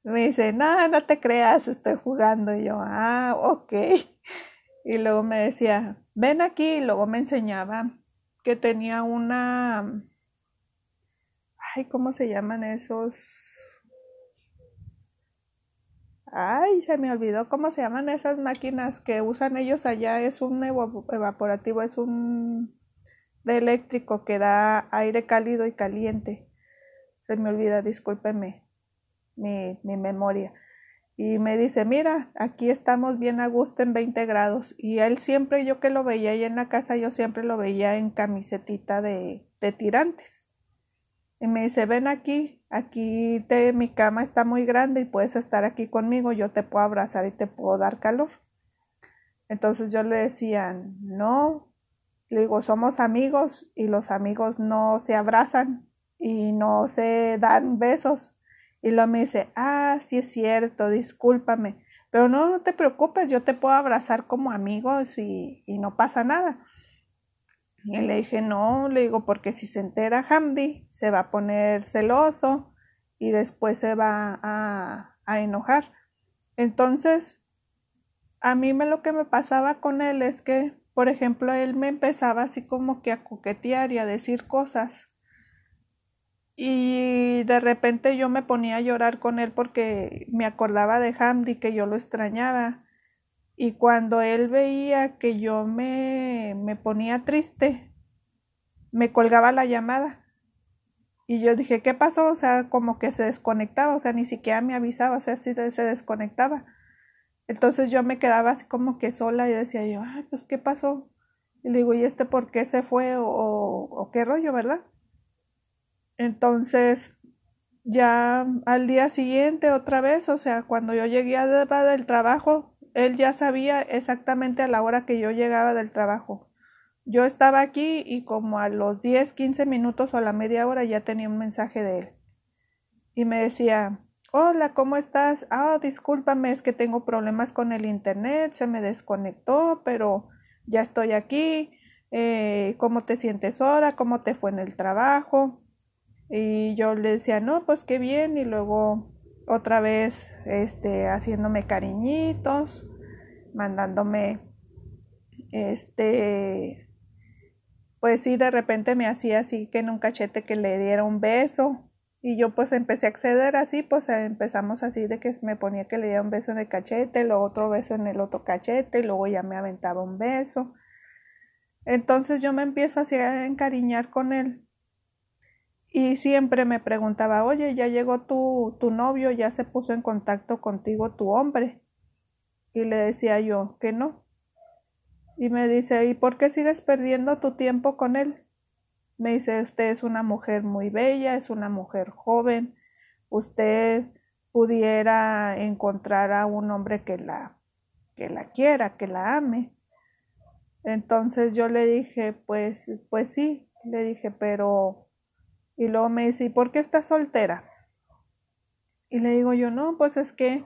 Me dice, no, no te creas, estoy jugando. Y yo, ah, ok. Y luego me decía, ven aquí. Y luego me enseñaba que tenía una, ay, ¿cómo se llaman esos? Ay, se me olvidó cómo se llaman esas máquinas que usan ellos allá. Es un evaporativo, es un de eléctrico que da aire cálido y caliente. Se me olvida, discúlpeme mi, mi memoria. Y me dice, mira, aquí estamos bien a gusto en 20 grados. Y él siempre, yo que lo veía ahí en la casa, yo siempre lo veía en camisetita de, de tirantes. Y me dice, ven aquí, aquí te, mi cama está muy grande y puedes estar aquí conmigo, yo te puedo abrazar y te puedo dar calor. Entonces yo le decía, no, le digo, somos amigos y los amigos no se abrazan y no se dan besos. Y luego me dice, ah, sí es cierto, discúlpame, pero no, no te preocupes, yo te puedo abrazar como amigos y, y no pasa nada. Y le dije, no, le digo, porque si se entera Hamdi, se va a poner celoso y después se va a, a enojar. Entonces, a mí me, lo que me pasaba con él es que, por ejemplo, él me empezaba así como que a coquetear y a decir cosas. Y de repente yo me ponía a llorar con él porque me acordaba de Hamdi, que yo lo extrañaba. Y cuando él veía que yo me, me ponía triste, me colgaba la llamada. Y yo dije, ¿qué pasó? O sea, como que se desconectaba, o sea, ni siquiera me avisaba, o sea, sí se desconectaba. Entonces yo me quedaba así como que sola y decía yo, ay, pues, ¿qué pasó? Y le digo, ¿y este por qué se fue? O, o qué rollo, ¿verdad? Entonces, ya al día siguiente otra vez, o sea, cuando yo llegué del trabajo, él ya sabía exactamente a la hora que yo llegaba del trabajo. yo estaba aquí y como a los 10, 15 minutos o a la media hora ya tenía un mensaje de él. Y me decía, hola, ¿cómo estás? Ah, discúlpame, es que tengo problemas con el internet, se me desconectó, pero ya estoy aquí. Eh, ¿Cómo te sientes ahora? ¿Cómo te fue en el trabajo? Y yo le decía, no, pues qué bien. Y luego otra vez, este, haciéndome cariñitos, mandándome, este, pues sí, de repente me hacía así que en un cachete que le diera un beso. Y yo pues empecé a acceder así, pues empezamos así de que me ponía que le diera un beso en el cachete, luego otro beso en el otro cachete, y luego ya me aventaba un beso. Entonces yo me empiezo así a encariñar con él. Y siempre me preguntaba, oye, ya llegó tu, tu novio, ya se puso en contacto contigo tu hombre. Y le decía yo que no. Y me dice, ¿y por qué sigues perdiendo tu tiempo con él? Me dice, usted es una mujer muy bella, es una mujer joven, usted pudiera encontrar a un hombre que la, que la quiera, que la ame. Entonces yo le dije, pues, pues sí, le dije, pero y luego me dice, ¿y por qué estás soltera? Y le digo yo, no, pues es que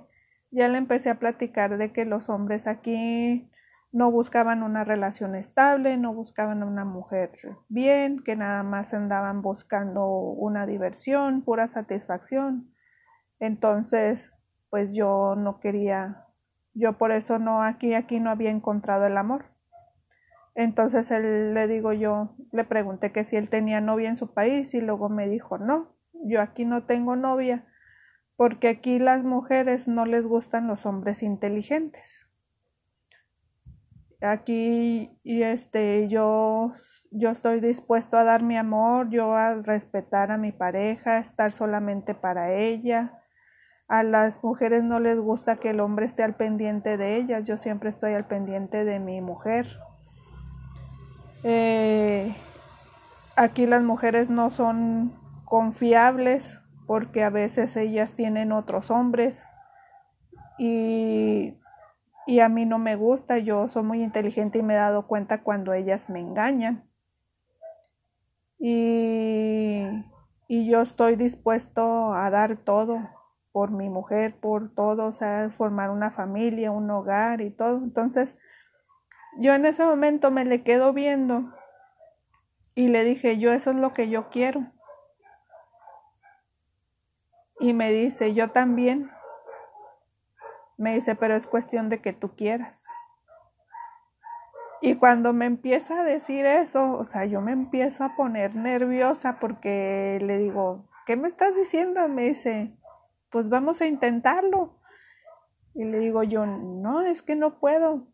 ya le empecé a platicar de que los hombres aquí no buscaban una relación estable, no buscaban una mujer bien, que nada más andaban buscando una diversión, pura satisfacción. Entonces, pues yo no quería, yo por eso no aquí, aquí no había encontrado el amor. Entonces él le digo yo, le pregunté que si él tenía novia en su país y luego me dijo, no, yo aquí no tengo novia porque aquí las mujeres no les gustan los hombres inteligentes. Aquí y este yo yo estoy dispuesto a dar mi amor, yo a respetar a mi pareja, estar solamente para ella. A las mujeres no les gusta que el hombre esté al pendiente de ellas, yo siempre estoy al pendiente de mi mujer. Eh, aquí las mujeres no son confiables porque a veces ellas tienen otros hombres y, y a mí no me gusta, yo soy muy inteligente y me he dado cuenta cuando ellas me engañan. Y, y yo estoy dispuesto a dar todo por mi mujer, por todo, o sea, formar una familia, un hogar y todo. Entonces, yo en ese momento me le quedo viendo y le dije, yo eso es lo que yo quiero. Y me dice, yo también. Me dice, pero es cuestión de que tú quieras. Y cuando me empieza a decir eso, o sea, yo me empiezo a poner nerviosa porque le digo, ¿qué me estás diciendo? Me dice, pues vamos a intentarlo. Y le digo yo, no, es que no puedo.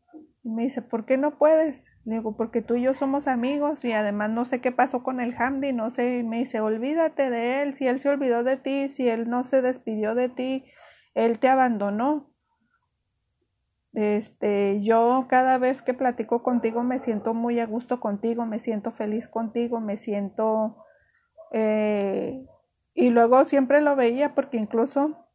Y me dice, ¿por qué no puedes? Le digo, porque tú y yo somos amigos y además no sé qué pasó con el Hamdi, no sé. Y me dice, olvídate de él, si él se olvidó de ti, si él no se despidió de ti, él te abandonó. Este, yo cada vez que platico contigo me siento muy a gusto contigo, me siento feliz contigo, me siento... Eh, y luego siempre lo veía porque incluso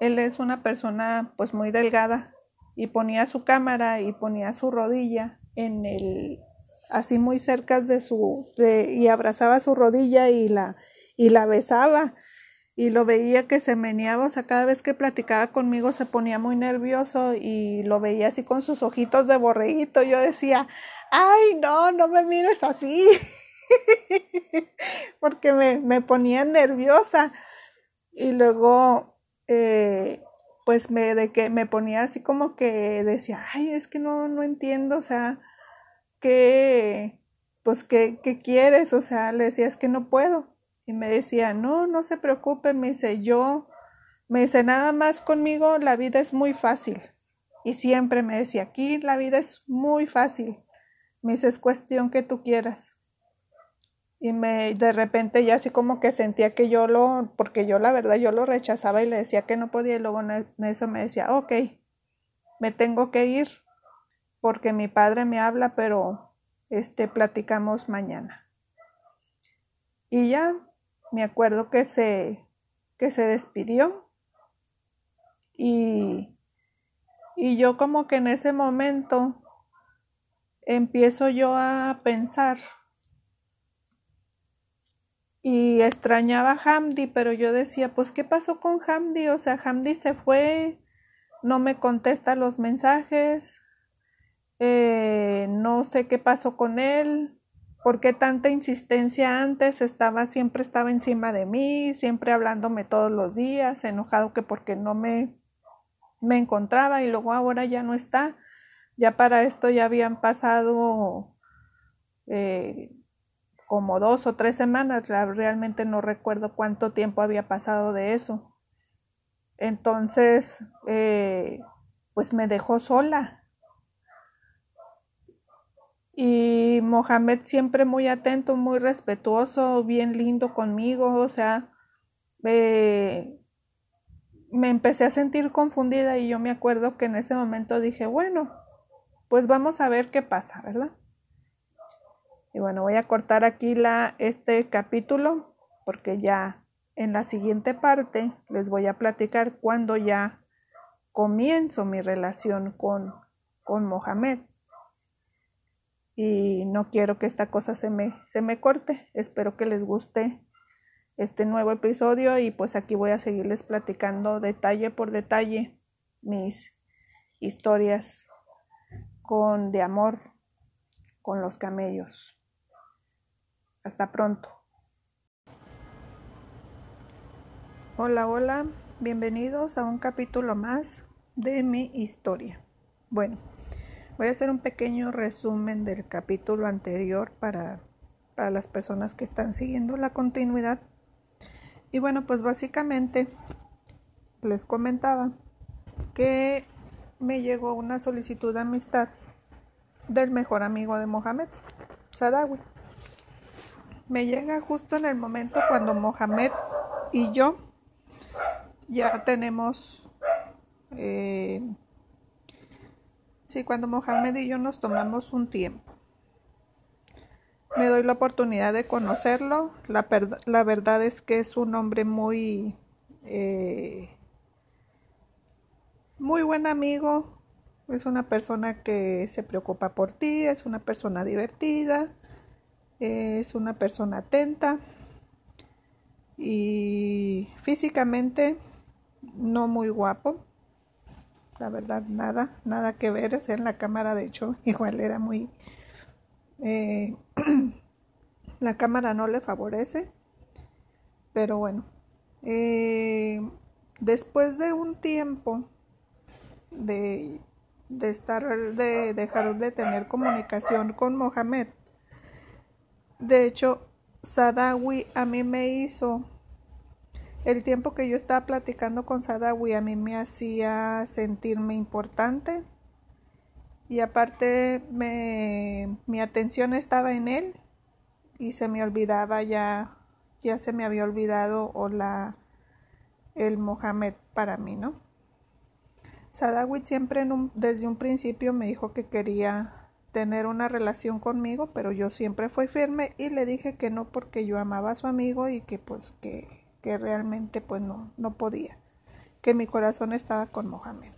él es una persona pues muy delgada y ponía su cámara y ponía su rodilla en el así muy cerca de su y abrazaba su rodilla y la y la besaba y lo veía que se meneaba, o sea, cada vez que platicaba conmigo se ponía muy nervioso y lo veía así con sus ojitos de borreguito. Yo decía, ay, no, no me mires así, porque me, me ponía nerviosa. Y luego, eh, pues me, de que me ponía así como que decía, ay, es que no, no entiendo, o sea, ¿qué, pues, ¿qué, qué quieres? O sea, le decía, es que no puedo. Y me decía, no, no se preocupe, me dice, yo, me dice, nada más conmigo la vida es muy fácil. Y siempre me decía, aquí la vida es muy fácil. Me dice, es cuestión que tú quieras y me de repente ya así como que sentía que yo lo, porque yo la verdad yo lo rechazaba y le decía que no podía y luego en eso me decía, ok, me tengo que ir porque mi padre me habla, pero este platicamos mañana. Y ya me acuerdo que se que se despidió y y yo como que en ese momento empiezo yo a pensar y extrañaba a Hamdi, pero yo decía, pues, ¿qué pasó con Hamdi? O sea, Hamdi se fue, no me contesta los mensajes, eh, no sé qué pasó con él, por qué tanta insistencia antes, estaba, siempre estaba encima de mí, siempre hablándome todos los días, enojado que porque no me, me encontraba y luego ahora ya no está. Ya para esto ya habían pasado eh, como dos o tres semanas, realmente no recuerdo cuánto tiempo había pasado de eso. Entonces, eh, pues me dejó sola. Y Mohamed siempre muy atento, muy respetuoso, bien lindo conmigo, o sea, eh, me empecé a sentir confundida y yo me acuerdo que en ese momento dije, bueno, pues vamos a ver qué pasa, ¿verdad? Y bueno, voy a cortar aquí la, este capítulo porque ya en la siguiente parte les voy a platicar cuando ya comienzo mi relación con, con Mohamed. Y no quiero que esta cosa se me, se me corte. Espero que les guste este nuevo episodio y pues aquí voy a seguirles platicando detalle por detalle mis historias con de amor con los camellos. Hasta pronto. Hola, hola, bienvenidos a un capítulo más de mi historia. Bueno, voy a hacer un pequeño resumen del capítulo anterior para, para las personas que están siguiendo la continuidad. Y bueno, pues básicamente les comentaba que me llegó una solicitud de amistad del mejor amigo de Mohamed, Sadawi. Me llega justo en el momento cuando Mohamed y yo ya tenemos, eh, sí, cuando Mohamed y yo nos tomamos un tiempo. Me doy la oportunidad de conocerlo. La, la verdad es que es un hombre muy, eh, muy buen amigo, es una persona que se preocupa por ti, es una persona divertida, es una persona atenta y físicamente no muy guapo. La verdad, nada, nada que ver. Es en la cámara, de hecho, igual era muy... Eh, la cámara no le favorece. Pero bueno, eh, después de un tiempo de de estar de dejar de tener comunicación con Mohamed. De hecho, Sadawi a mí me hizo el tiempo que yo estaba platicando con Sadawi a mí me hacía sentirme importante y aparte me, mi atención estaba en él y se me olvidaba ya ya se me había olvidado o la el Mohamed para mí, ¿no? Sadawit siempre desde un principio me dijo que quería tener una relación conmigo, pero yo siempre fui firme y le dije que no porque yo amaba a su amigo y que pues que, que realmente pues no, no podía, que mi corazón estaba con Mohamed.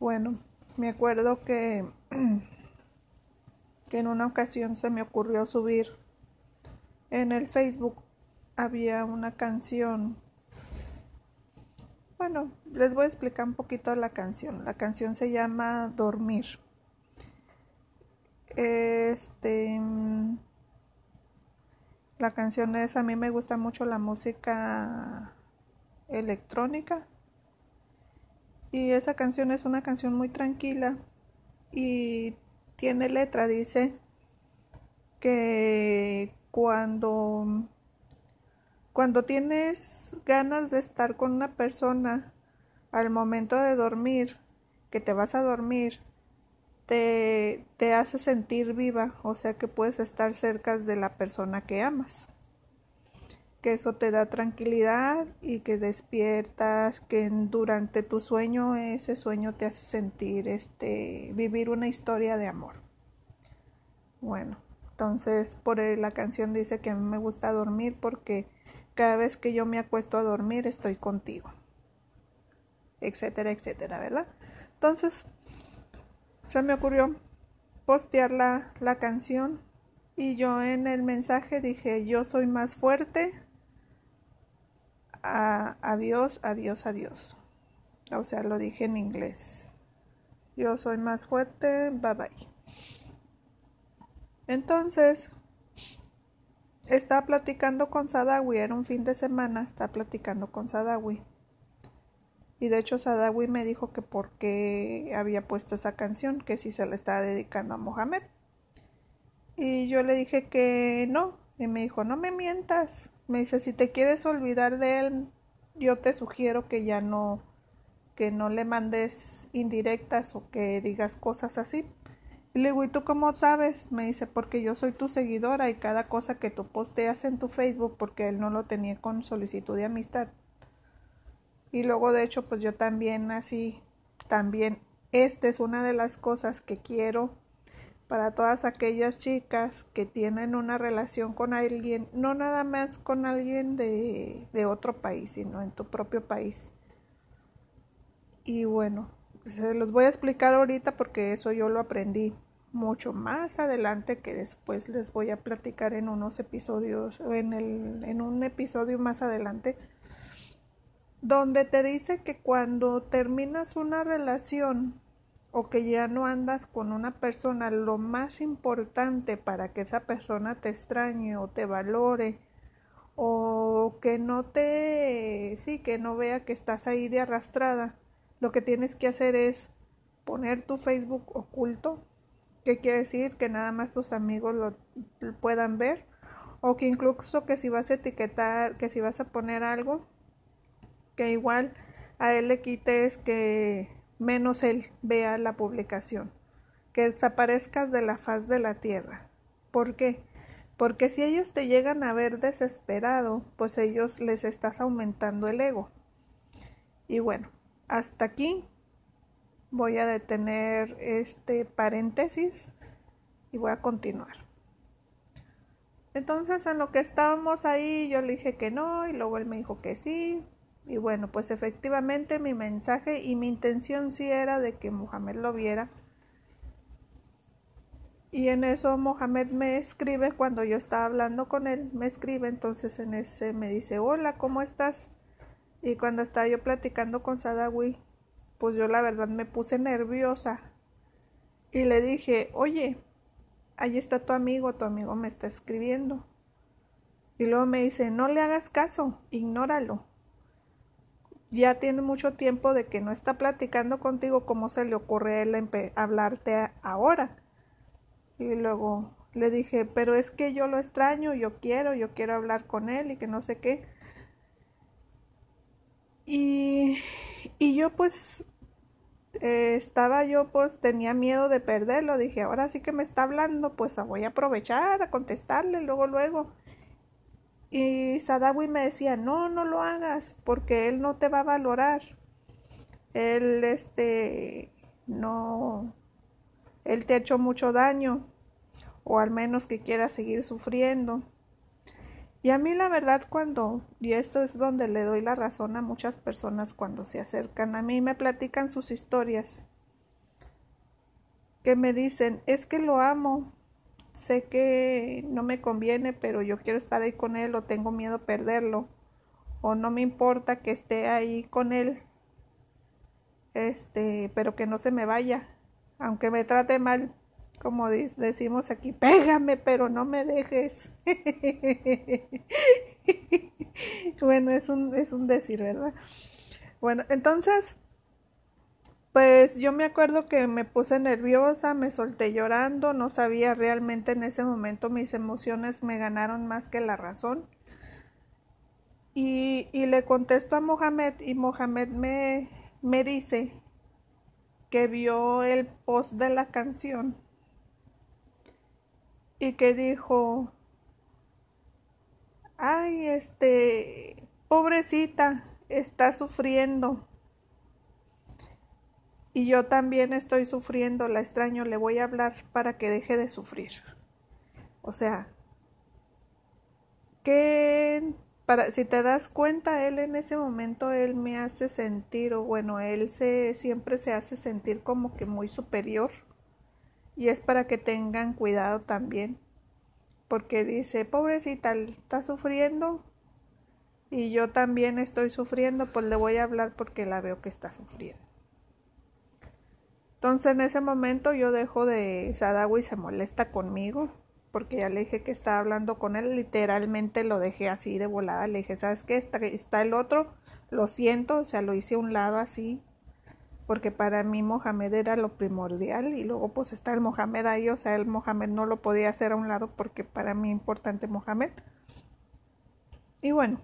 Bueno, me acuerdo que, que en una ocasión se me ocurrió subir en el Facebook había una canción bueno, les voy a explicar un poquito la canción. La canción se llama Dormir. Este la canción es a mí me gusta mucho la música electrónica. Y esa canción es una canción muy tranquila y tiene letra, dice que cuando cuando tienes ganas de estar con una persona al momento de dormir, que te vas a dormir, te, te hace sentir viva, o sea que puedes estar cerca de la persona que amas. Que eso te da tranquilidad y que despiertas, que durante tu sueño ese sueño te hace sentir este vivir una historia de amor. Bueno, entonces por la canción dice que a mí me gusta dormir porque cada vez que yo me acuesto a dormir estoy contigo, etcétera, etcétera, ¿verdad? Entonces, se me ocurrió postear la, la canción y yo en el mensaje dije, yo soy más fuerte, adiós, adiós, adiós. O sea, lo dije en inglés. Yo soy más fuerte, bye bye. Entonces, estaba platicando con Sadawi, era un fin de semana, estaba platicando con Sadawi. Y de hecho Sadawi me dijo que porque había puesto esa canción, que si se la estaba dedicando a Mohamed. Y yo le dije que no. Y me dijo, no me mientas. Me dice, si te quieres olvidar de él, yo te sugiero que ya no, que no le mandes indirectas o que digas cosas así. Y le digo, ¿y tú cómo sabes? Me dice, porque yo soy tu seguidora y cada cosa que tú posteas en tu Facebook, porque él no lo tenía con solicitud de amistad. Y luego, de hecho, pues yo también así, también, esta es una de las cosas que quiero para todas aquellas chicas que tienen una relación con alguien, no nada más con alguien de, de otro país, sino en tu propio país. Y bueno, se los voy a explicar ahorita porque eso yo lo aprendí mucho más adelante que después les voy a platicar en unos episodios en el en un episodio más adelante donde te dice que cuando terminas una relación o que ya no andas con una persona, lo más importante para que esa persona te extrañe o te valore o que no te, sí, que no vea que estás ahí de arrastrada, lo que tienes que hacer es poner tu Facebook oculto, que quiere decir que nada más tus amigos lo, puedan ver, o que incluso que si vas a etiquetar, que si vas a poner algo, que igual a él le quites que menos él vea la publicación, que desaparezcas de la faz de la tierra. ¿Por qué? Porque si ellos te llegan a ver desesperado, pues ellos les estás aumentando el ego. Y bueno, hasta aquí voy a detener este paréntesis y voy a continuar. Entonces en lo que estábamos ahí yo le dije que no y luego él me dijo que sí. Y bueno, pues efectivamente mi mensaje y mi intención sí era de que Mohamed lo viera. Y en eso Mohamed me escribe cuando yo estaba hablando con él, me escribe, entonces en ese me dice, hola, ¿cómo estás? Y cuando estaba yo platicando con Sadawi, pues yo la verdad me puse nerviosa. Y le dije, oye, ahí está tu amigo, tu amigo me está escribiendo. Y luego me dice, no le hagas caso, ignóralo. Ya tiene mucho tiempo de que no está platicando contigo, ¿cómo se le ocurre a él hablarte ahora? Y luego le dije, pero es que yo lo extraño, yo quiero, yo quiero hablar con él y que no sé qué. Y, y yo pues eh, estaba yo pues tenía miedo de perderlo, dije, ahora sí que me está hablando, pues voy a aprovechar a contestarle luego, luego. Y Sadawi me decía, no, no lo hagas, porque él no te va a valorar. Él, este, no, él te ha hecho mucho daño, o al menos que quiera seguir sufriendo. Y a mí la verdad cuando, y esto es donde le doy la razón a muchas personas cuando se acercan a mí y me platican sus historias, que me dicen, es que lo amo, sé que no me conviene, pero yo quiero estar ahí con él o tengo miedo perderlo, o no me importa que esté ahí con él, este, pero que no se me vaya, aunque me trate mal como decimos aquí, pégame, pero no me dejes. bueno, es un, es un decir, ¿verdad? Bueno, entonces, pues yo me acuerdo que me puse nerviosa, me solté llorando, no sabía realmente en ese momento mis emociones me ganaron más que la razón. Y, y le contesto a Mohamed y Mohamed me, me dice que vio el post de la canción y que dijo, ay, este, pobrecita, está sufriendo. Y yo también estoy sufriendo, la extraño, le voy a hablar para que deje de sufrir. O sea, que para si te das cuenta, él en ese momento él me hace sentir o bueno, él se siempre se hace sentir como que muy superior Y es para que tengan cuidado también. Porque dice, pobrecita, está sufriendo. Y yo también estoy sufriendo, pues le voy a hablar porque la veo que está sufriendo. Entonces en ese momento yo dejo de Sadawi se molesta conmigo porque ya le dije que estaba hablando con él, literalmente lo dejé así de volada, le dije, ¿sabes qué? Está, está el otro, lo siento, o sea, lo hice a un lado así, porque para mí Mohamed era lo primordial y luego pues está el Mohamed ahí, o sea, el Mohamed no lo podía hacer a un lado porque para mí importante Mohamed. Y bueno,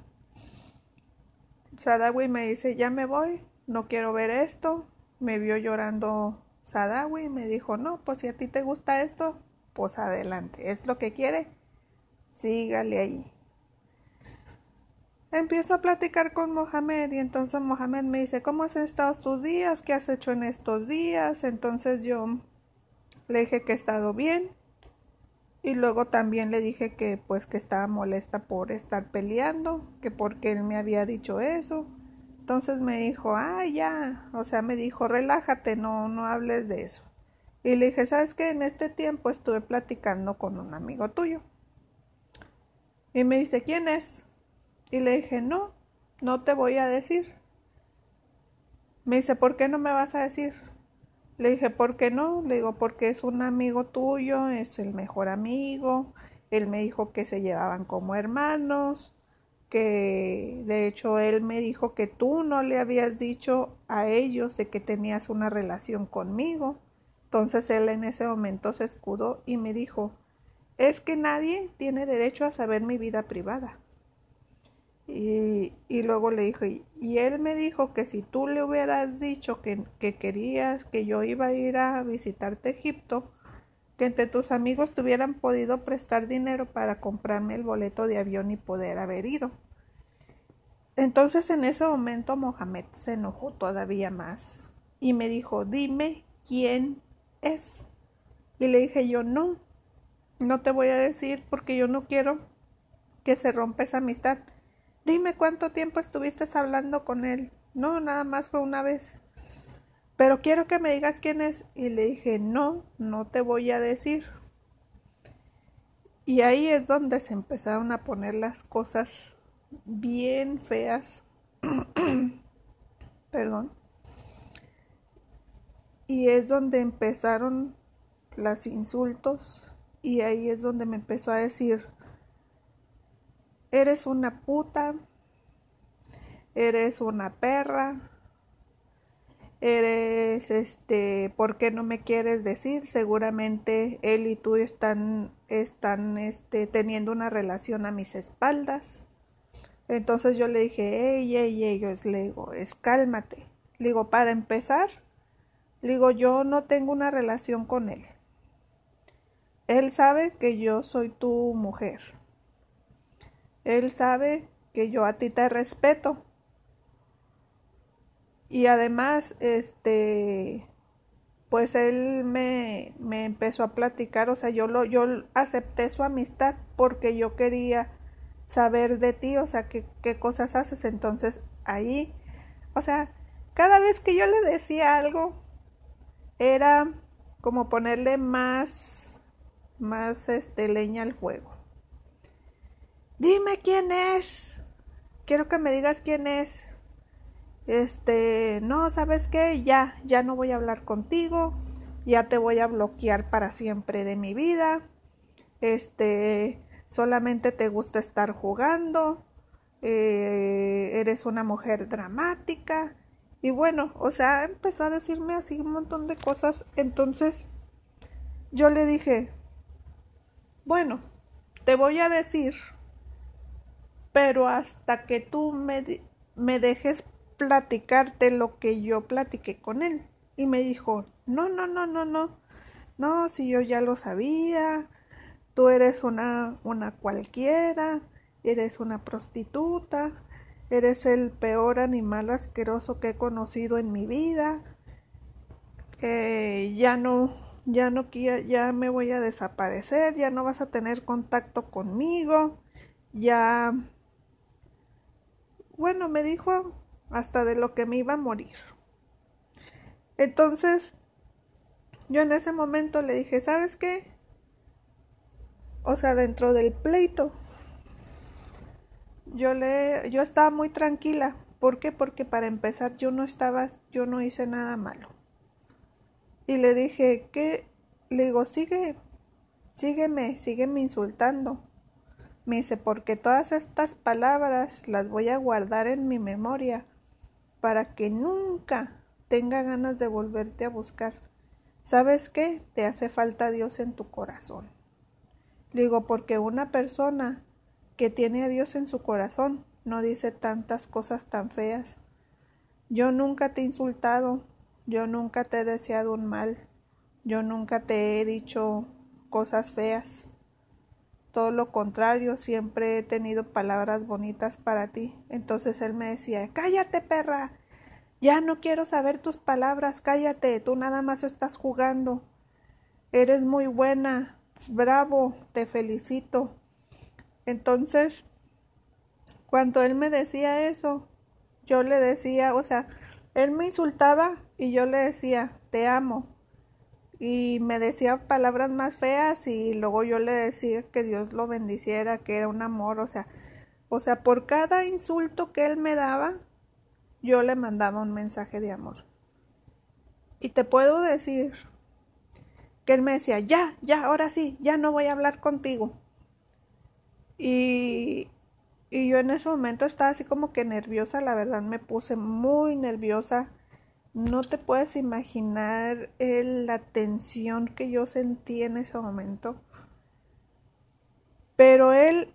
Sadawi me dice, ya me voy, no quiero ver esto, me vio llorando Sadawi me dijo, no, pues si a ti te gusta esto, pues adelante, es lo que quiere, sígale ahí. Empiezo a platicar con Mohamed y entonces Mohamed me dice, ¿cómo has estado tus días? ¿Qué has hecho en estos días? Entonces yo le dije que he estado bien y luego también le dije que pues que estaba molesta por estar peleando, que porque él me había dicho eso. Entonces me dijo, ah, ya, o sea, me dijo, relájate, no, no hables de eso. Y le dije, ¿sabes qué? En este tiempo estuve platicando con un amigo tuyo. Y me dice, ¿quién es? Y le dije, no, no te voy a decir. Me dice, ¿por qué no me vas a decir? Le dije, ¿por qué no? Le digo, porque es un amigo tuyo, es el mejor amigo. Él me dijo que se llevaban como hermanos que de hecho él me dijo que tú no le habías dicho a ellos de que tenías una relación conmigo. Entonces él en ese momento se escudó y me dijo, es que nadie tiene derecho a saber mi vida privada. Y, y luego le dijo, y, él me dijo que si tú le hubieras dicho que, que querías que yo iba a ir a visitarte Egipto, que entre tus amigos te hubieran podido prestar dinero para comprarme el boleto de avión y poder haber ido. Entonces en ese momento Mohamed se enojó todavía más y me dijo, dime quién es. Y le dije yo, no, no te voy a decir porque yo no quiero que se rompa esa amistad. Dime cuánto tiempo estuviste hablando con él. No, nada más fue una vez pero quiero que me digas quién es. Y le dije, no, no te voy a decir. Y ahí es donde se empezaron a poner las cosas bien feas. Perdón. Y es donde empezaron los insultos. Y ahí es donde me empezó a decir, eres una puta, eres una perra, eres este por qué no me quieres decir seguramente él y tú están están este teniendo una relación a mis espaldas. Entonces yo le dije ey ey ey le digo es cálmate le digo para empezar le digo yo no tengo una relación con él. Él sabe que yo soy tu mujer él sabe que yo a ti te respeto y además, este, pues él me, me, empezó a platicar, o sea, yo, lo, yo acepté su amistad porque yo quería saber de ti, o sea, qué, qué cosas haces. Entonces, ahí, o sea, cada vez que yo le decía algo, era como ponerle más, más, este, leña al fuego. Dime quién es. Quiero que me digas quién es. Este, no, ¿sabes qué? Ya, ya no voy a hablar contigo, ya te voy a bloquear para siempre de mi vida, este, solamente te gusta estar jugando, eh, eres una mujer dramática, y bueno, o sea, empezó a decirme así un montón de cosas, entonces yo le dije, bueno, te voy a decir, pero hasta que tú me, me dejes platicarte lo que yo platiqué con él. Y me dijo, no, no, no, no, no, no, si yo ya lo sabía, tú eres una, una cualquiera, eres una prostituta, eres el peor animal asqueroso que he conocido en mi vida, eh, ya no, ya no, ya me voy a desaparecer, ya no vas a tener contacto conmigo, ya, bueno, me dijo hasta de lo que me iba a morir. Entonces, yo en ese momento le dije, ¿sabes qué? O sea, dentro del pleito, yo le, yo estaba muy tranquila. ¿Por qué? Porque para empezar yo no estaba, yo no hice nada malo. Y le dije, ¿qué? Le digo, sigue, sígueme, sígueme insultando. Me dice, porque todas estas palabras las voy a guardar en mi memoria para que nunca tenga ganas de volverte a buscar. ¿Sabes qué? Te hace falta Dios en tu corazón. Digo, porque una persona que tiene a Dios en su corazón no dice tantas cosas tan feas. Yo nunca te he insultado, yo nunca te he deseado un mal, yo nunca te he dicho cosas feas. Todo lo contrario, siempre he tenido palabras bonitas para ti. Entonces él me decía, cállate perra, ya no quiero saber tus palabras, cállate, tú nada más estás jugando. Eres muy buena, bravo, te felicito. Entonces, cuando él me decía eso, yo le decía, o sea, él me insultaba y yo le decía, te amo. Y me decía palabras más feas y luego yo le decía que Dios lo bendiciera, que era un amor, o sea, o sea, por cada insulto que él me daba, yo le mandaba un mensaje de amor. Y te puedo decir que él me decía, ya, ya, ahora sí, ya no voy a hablar contigo. Y, y yo en ese momento estaba así como que nerviosa, la verdad me puse muy nerviosa. No te puedes imaginar la tensión que yo sentí en ese momento. Pero él,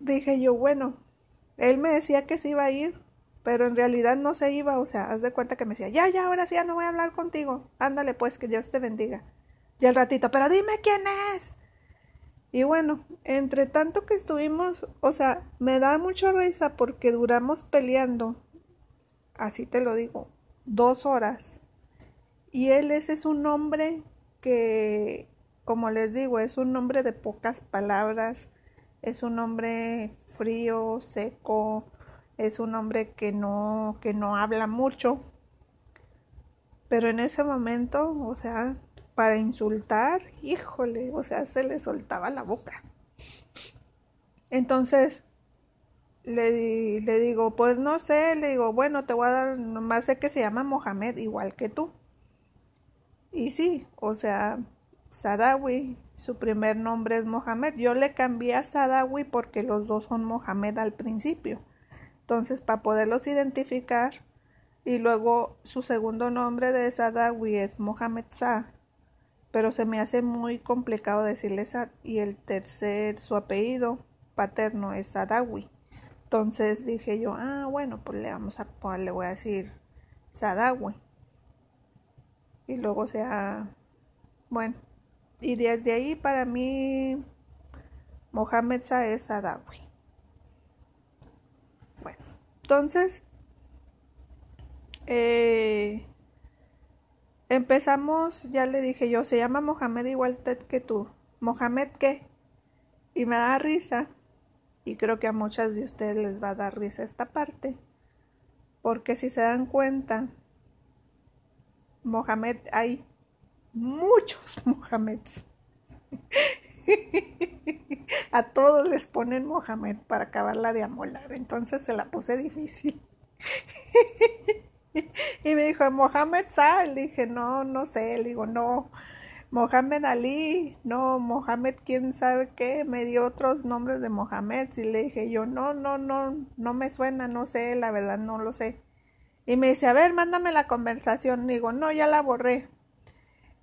dije yo, bueno, él me decía que se iba a ir, pero en realidad no se iba, o sea, haz de cuenta que me decía, ya, ya, ahora sí, ya no voy a hablar contigo. Ándale pues, que Dios te bendiga. Y al ratito, pero dime quién es. Y bueno, entre tanto que estuvimos, o sea, me da mucha risa porque duramos peleando, así te lo digo, dos horas. Y él ese es un hombre que, como les digo, es un hombre de pocas palabras, es un hombre frío, seco, es un hombre que no, que no habla mucho. Pero en ese momento, o sea, para insultar, híjole, o sea, se le soltaba la boca. Entonces, le, le digo, pues no sé, le digo, bueno, te voy a dar, nomás sé que se llama Mohamed, igual que tú. Y sí, o sea, Sadawi, su primer nombre es Mohamed. Yo le cambié a Sadawi porque los dos son Mohamed al principio. Entonces, para poderlos identificar, y luego su segundo nombre de Sadawi es Mohamed Sa pero se me hace muy complicado decirle Sad y el tercer su apellido paterno es Sadawi. Entonces dije yo, ah, bueno, pues le vamos a le voy a decir Sadawi. Y luego sea, bueno, y desde ahí para mí Mohamed Sa es Sadawi. Bueno, entonces, eh, Empezamos, ya le dije yo, se llama Mohamed igual que tú. ¿Mohamed qué? Y me da risa, y creo que a muchas de ustedes les va a dar risa esta parte, porque si se dan cuenta, Mohamed hay muchos Mohameds. a todos les ponen Mohamed para acabarla de amolar, entonces se la puse difícil. y me dijo, Mohamed Sal. Dije, no, no sé. Le digo, no. Mohamed Ali, no, Mohamed, quién sabe qué, me dio otros nombres de Mohamed y le dije yo, no, no, no, no me suena, no sé, la verdad no lo sé. Y me dice, a ver, mándame la conversación. digo, no, ya la borré.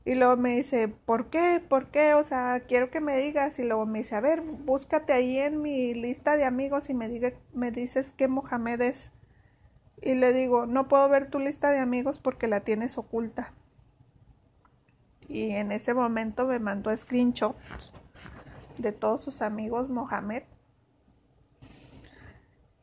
Y luego me dice, ¿por qué? ¿Por qué? O sea, quiero que me digas. Y luego me dice, a ver, búscate ahí en mi lista de amigos y me, diga, me dices qué Mohamed es y le digo, no puedo ver tu lista de amigos porque la tienes oculta. Y en ese momento me mandó screenshots de todos sus amigos Mohamed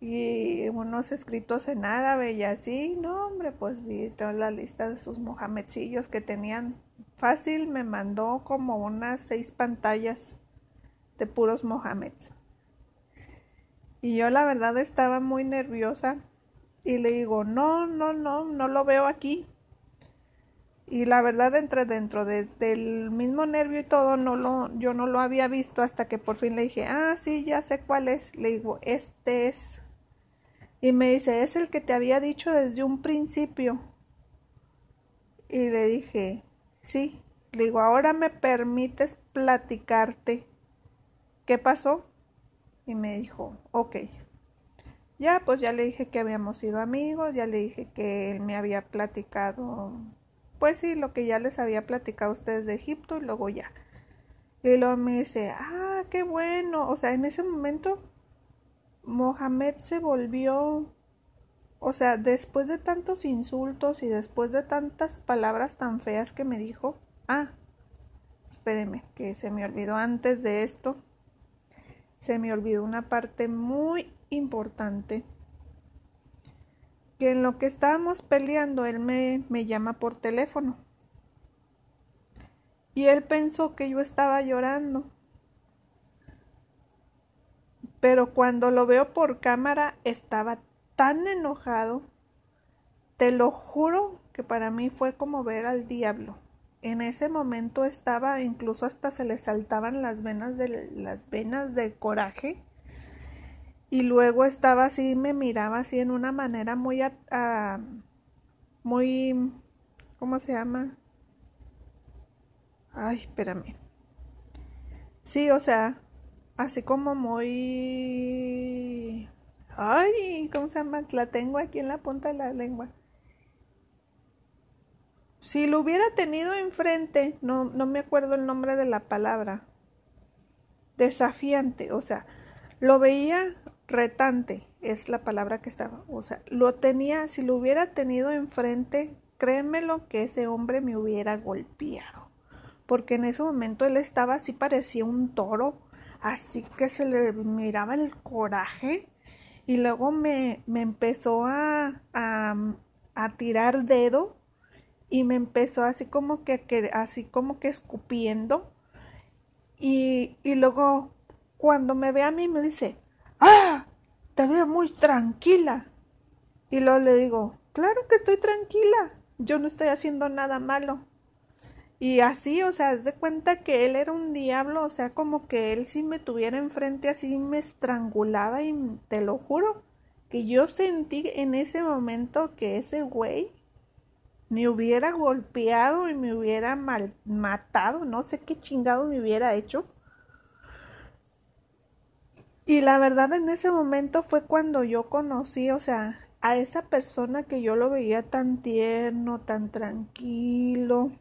y unos escritos en árabe y así, no hombre, pues vi toda la lista de sus Mohamedcillos que tenían fácil, me mandó como unas seis pantallas de puros Mohameds. Y yo la verdad estaba muy nerviosa y le digo, no, no, no, no lo veo aquí. Y la verdad, entre dentro del mismo nervio y todo, no lo, yo no lo había visto hasta que por fin le dije, ah, sí, ya sé cuál es. Le digo, este es. Y me dice, es el que te había dicho desde un principio. Y le dije, sí. Le digo, ahora me permites platicarte. ¿Qué pasó? Y me dijo, ok. Ya, pues ya le dije que habíamos sido amigos, ya le dije que él me había platicado pues sí, lo que ya les había platicado a ustedes de Egipto y luego ya. Y luego me dice, ah, qué bueno. O sea, en ese momento Mohamed se volvió, o sea, después de tantos insultos y después de tantas palabras tan feas que me dijo, ah, espérenme, que se me olvidó antes de esto, se me olvidó una parte muy importante que en lo que estábamos peleando él me, me llama por teléfono. Y él pensó que yo estaba llorando. Pero cuando lo veo por cámara estaba tan enojado. Te lo juro que para mí fue como ver al diablo. En ese momento estaba, incluso hasta se le saltaban las venas de las venas de coraje y luego estaba así, me miraba así en una manera muy, muy, ¿cómo se llama? Ay, espérame. Sí, o sea, así como muy... Ay, ¿cómo se llama? La tengo aquí en la punta de la lengua. Si lo hubiera tenido enfrente, no, no me acuerdo el nombre de la palabra. Desafiante, o sea, lo veía retante es la palabra que estaba, o sea, lo tenía, si lo hubiera tenido enfrente, créemelo que ese hombre me hubiera golpeado, porque en ese momento él estaba así, parecía un toro, así que se le miraba el coraje. Y luego me, me empezó a, a, a, tirar dedo y me empezó así como que, que así como que escupiendo. Y, y luego cuando me ve a mí me dice, ¡Ah! Te veo muy tranquila. Y luego le digo, claro que estoy tranquila. Yo no estoy haciendo nada malo. Y así, o sea, haz de cuenta que él era un diablo, o sea, como que él si me tuviera enfrente así me estrangulaba y te lo juro que yo sentí en ese momento que ese güey me hubiera golpeado y me hubiera mal matado, no sé qué chingado me hubiera hecho. Y la verdad en ese momento fue cuando yo conocí, o sea, a esa persona que yo lo veía tan tierno, tan tranquilo,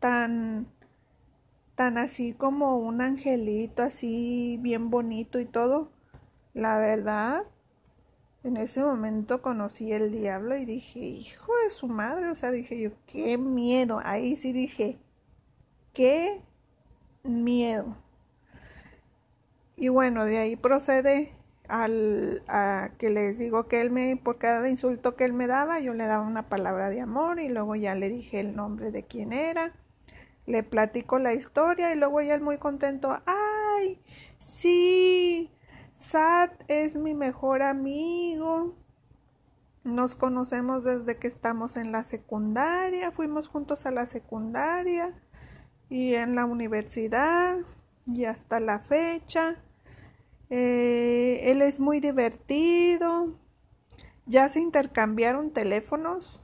tan tan así como un angelito, así bien bonito y todo. La verdad, en ese momento conocí el diablo y dije, hijo de su madre, o sea, dije yo, qué miedo. Ahí sí dije, qué miedo. Y bueno, de ahí procede al, a que les digo que él me, por cada insulto que él me daba, yo le daba una palabra de amor y luego ya le dije el nombre de quién era, le platico la historia y luego ya él muy contento, ay, sí, Sat es mi mejor amigo, nos conocemos desde que estamos en la secundaria, fuimos juntos a la secundaria y en la universidad y hasta la fecha. Eh, él es muy divertido. Ya se intercambiaron teléfonos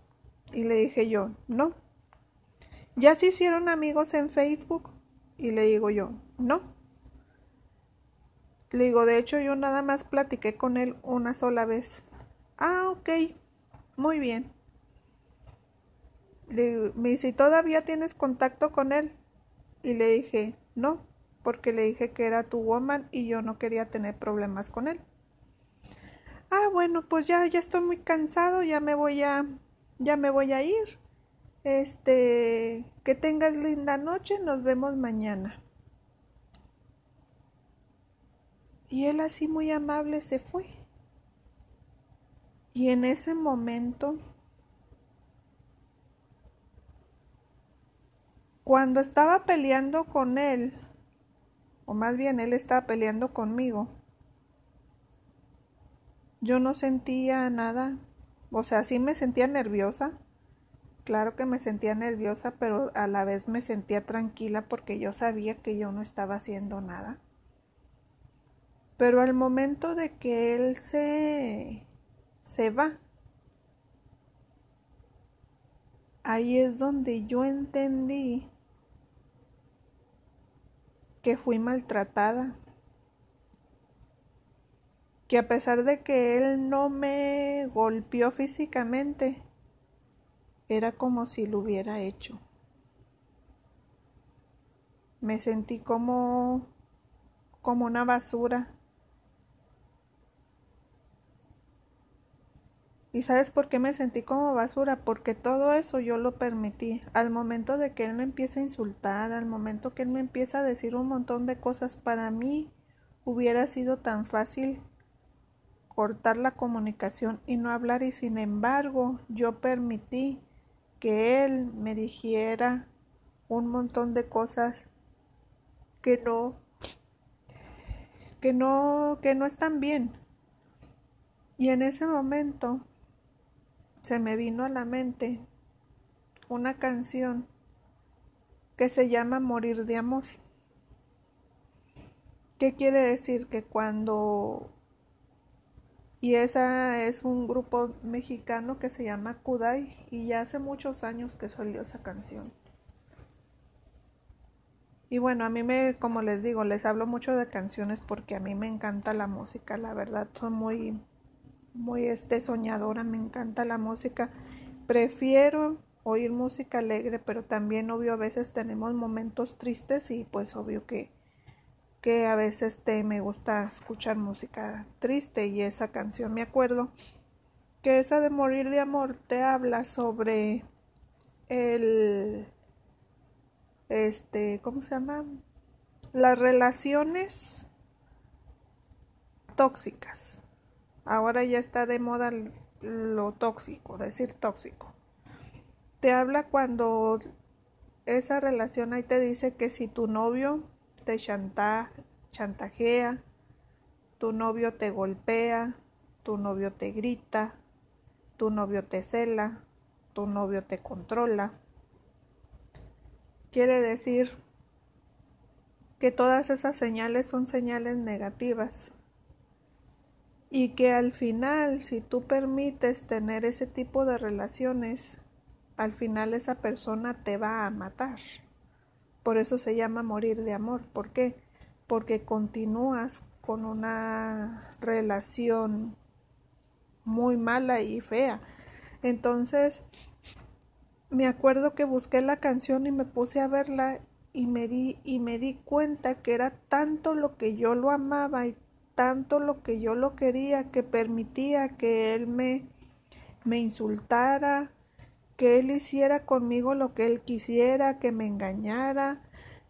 y le dije yo, no. Ya se hicieron amigos en Facebook y le digo yo, no. Le digo, de hecho yo nada más platiqué con él una sola vez. Ah, ok, muy bien. Me dice, ¿todavía tienes contacto con él? Y le dije, no porque le dije que era tu woman y yo no quería tener problemas con él. Ah, bueno, pues ya, ya estoy muy cansado, ya me voy a, ya me voy a ir. Este, que tengas linda noche, nos vemos mañana. Y él así muy amable se fue. Y en ese momento, cuando estaba peleando con él, más bien él estaba peleando conmigo. Yo no sentía nada, o sea, sí me sentía nerviosa, Claro que me sentía nerviosa, pero a la vez me sentía tranquila porque yo sabía que yo no estaba haciendo nada. Pero al momento de que él se, se va, ahí es donde yo entendí que fui maltratada. Que a pesar de que él no me golpeó físicamente, era como si lo hubiera hecho. Me sentí como como una basura. ¿Y sabes por qué me sentí como basura? Porque todo eso yo lo permití. Al momento de que él me empieza a insultar, al momento que él me empieza a decir un montón de cosas, para mí hubiera sido tan fácil cortar la comunicación y no hablar y sin embargo yo permití que él me dijera un montón de cosas que no que no que no están bien. Y en ese momento se me vino a la mente una canción que se llama Morir de Amor. ¿Qué quiere decir? Que cuando... Y esa es un grupo mexicano que se llama Kudai y ya hace muchos años que salió esa canción. Y bueno, a mí me, como les digo, les hablo mucho de canciones porque a mí me encanta la música, la verdad, soy muy muy este soñadora, me encanta la música. Prefiero oír música alegre, pero también obvio a veces tenemos momentos tristes y pues obvio que que a veces te me gusta escuchar música triste y esa canción me acuerdo que esa de morir de amor te habla sobre el este ¿cómo se llama? las relaciones tóxicas Ahora ya está de moda lo tóxico, decir tóxico. Te habla cuando esa relación ahí te dice que si tu novio te chanta, chantajea, tu novio te golpea, tu novio te grita, tu novio te cela, tu novio te controla. Quiere decir que todas esas señales son señales negativas y que al final, si tú permites tener ese tipo de relaciones, al final esa persona te va a matar. Por eso se llama morir de amor. ¿Por qué? Porque continúas con una relación muy mala y fea. Entonces, me acuerdo que busqué la canción y me puse a verla y me di, y me di cuenta que era tanto lo que yo lo amaba y tanto lo que yo lo quería que permitía que él me, me insultara, que él hiciera conmigo lo que él quisiera, que me engañara,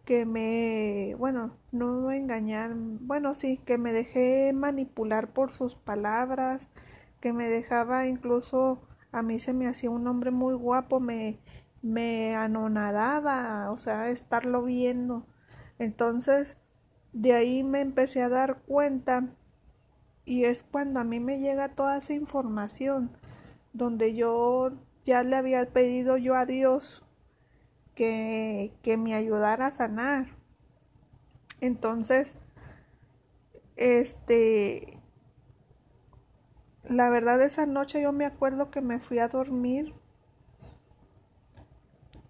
que me, bueno, no engañar, bueno, sí, que me dejé manipular por sus palabras, que me dejaba incluso, a mí se me hacía un hombre muy guapo, me, me anonadaba, o sea, estarlo viendo. Entonces, de ahí me empecé a dar cuenta y es cuando a mí me llega toda esa información donde yo ya le había pedido yo a Dios que, que me ayudara a sanar. Entonces, este, la verdad esa noche yo me acuerdo que me fui a dormir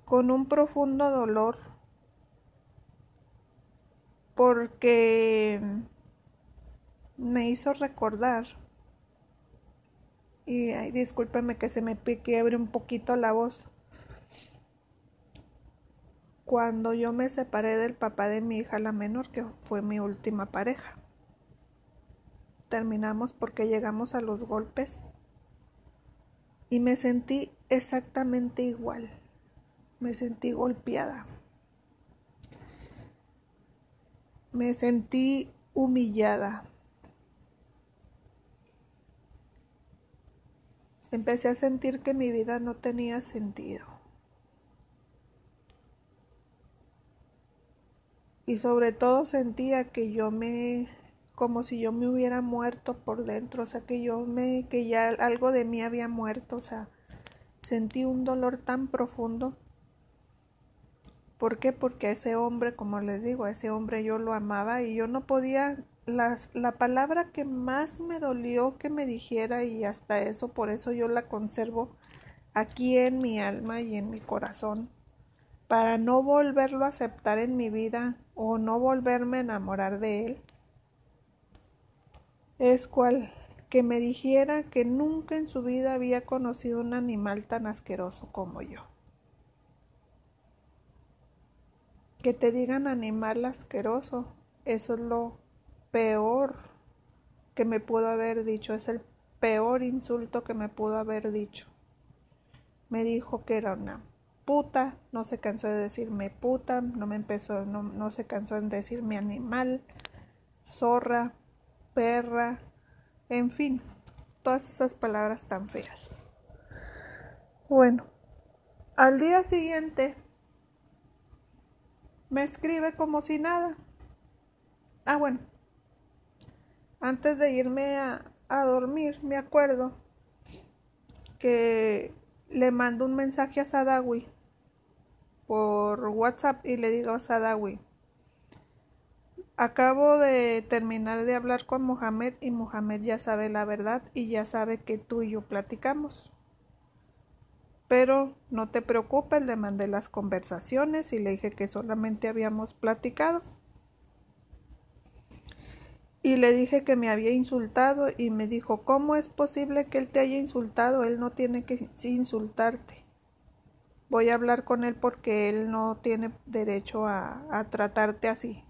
con un profundo dolor porque me hizo recordar y ay, discúlpeme que se me quiebre un poquito la voz. Cuando yo me separé del papá de mi hija la menor, que fue mi última pareja. Terminamos porque llegamos a los golpes y me sentí exactamente igual. Me sentí golpeada. Me sentí humillada. Empecé a sentir que mi vida no tenía sentido. Y sobre todo sentía que yo me como si yo me hubiera muerto por dentro, o sea, que yo me que ya algo de mí había muerto, o sea, sentí un dolor tan profundo. ¿Por qué? Porque ese hombre, como les digo, ese hombre yo lo amaba y yo no podía, la, la palabra que más me dolió que me dijera y hasta eso, por eso yo la conservo aquí en mi alma y en mi corazón, para no volverlo a aceptar en mi vida o no volverme a enamorar de él, es cual que me dijera que nunca en su vida había conocido un animal tan asqueroso como yo. Que te digan animal asqueroso, eso es lo peor que me pudo haber dicho, es el peor insulto que me pudo haber dicho. Me dijo que era una puta, no se cansó de decirme puta, no me empezó, no, no se cansó de decirme animal, zorra, perra, en fin, todas esas palabras tan feas. Bueno, al día siguiente me escribe como si nada. Ah, bueno, antes de irme a, a dormir, me acuerdo que le mando un mensaje a Sadawi por WhatsApp y le digo a Sadawi, Acabo de terminar de hablar con Mohamed y Mohamed ya sabe la verdad y ya sabe que tú y yo platicamos. Pero no te preocupes, le mandé las conversaciones y le dije que solamente habíamos platicado. Y le dije que me había insultado y me dijo, ¿cómo es posible que él te haya insultado? Él no tiene que insultarte. Voy a hablar con él porque él no tiene derecho a, tratarte así.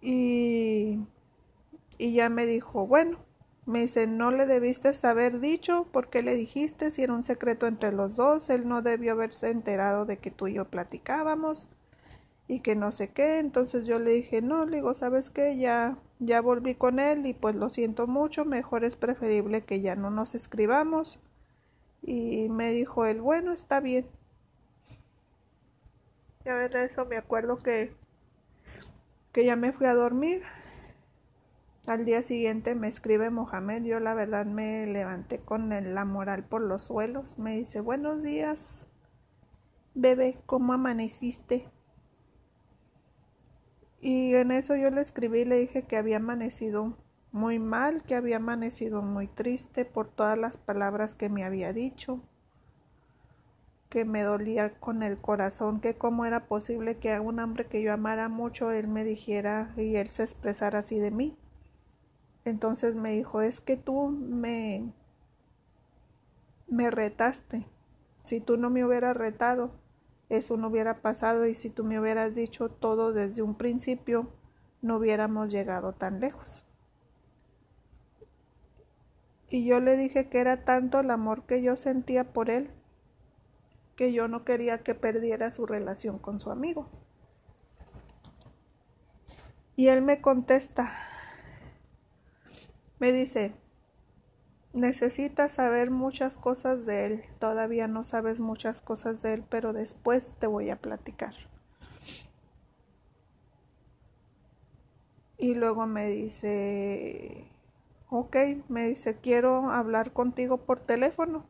Y, y ya me dijo, bueno, me dice, no le debiste haber dicho, ¿por qué le dijiste? Si era un secreto entre los dos, él no debió haberse enterado de que tú y yo platicábamos y que no sé qué. Entonces yo le dije, no, le digo, ¿sabes qué? Ya, ya volví con él y pues lo siento mucho, mejor es preferible que ya no nos escribamos. Y me dijo él, bueno, está bien. Y a ver, eso me acuerdo que que ya me fui a dormir. Al día siguiente me escribe Mohamed, yo la verdad me levanté con la moral por los suelos. Me dice, buenos días, bebé, ¿cómo amaneciste? Y en eso yo le escribí y le dije que había amanecido muy mal, que había amanecido muy triste por todas las palabras que me había dicho, que me dolía con el corazón, que cómo era posible que a un hombre que yo amara mucho, él me dijera y él se expresara así de mí. Entonces me dijo, es que tú me, me retaste. Si tú no me hubieras retado, eso no hubiera pasado y si tú me hubieras dicho todo desde un principio, no hubiéramos llegado tan lejos. Y yo le dije que era tanto el amor que yo sentía por él que yo no quería que perdiera su relación con su amigo. Y él me contesta, me dice, necesitas saber muchas cosas de él, todavía no sabes muchas cosas de él, pero después te voy a platicar. Y luego me dice, ok, me dice, quiero hablar contigo por teléfono.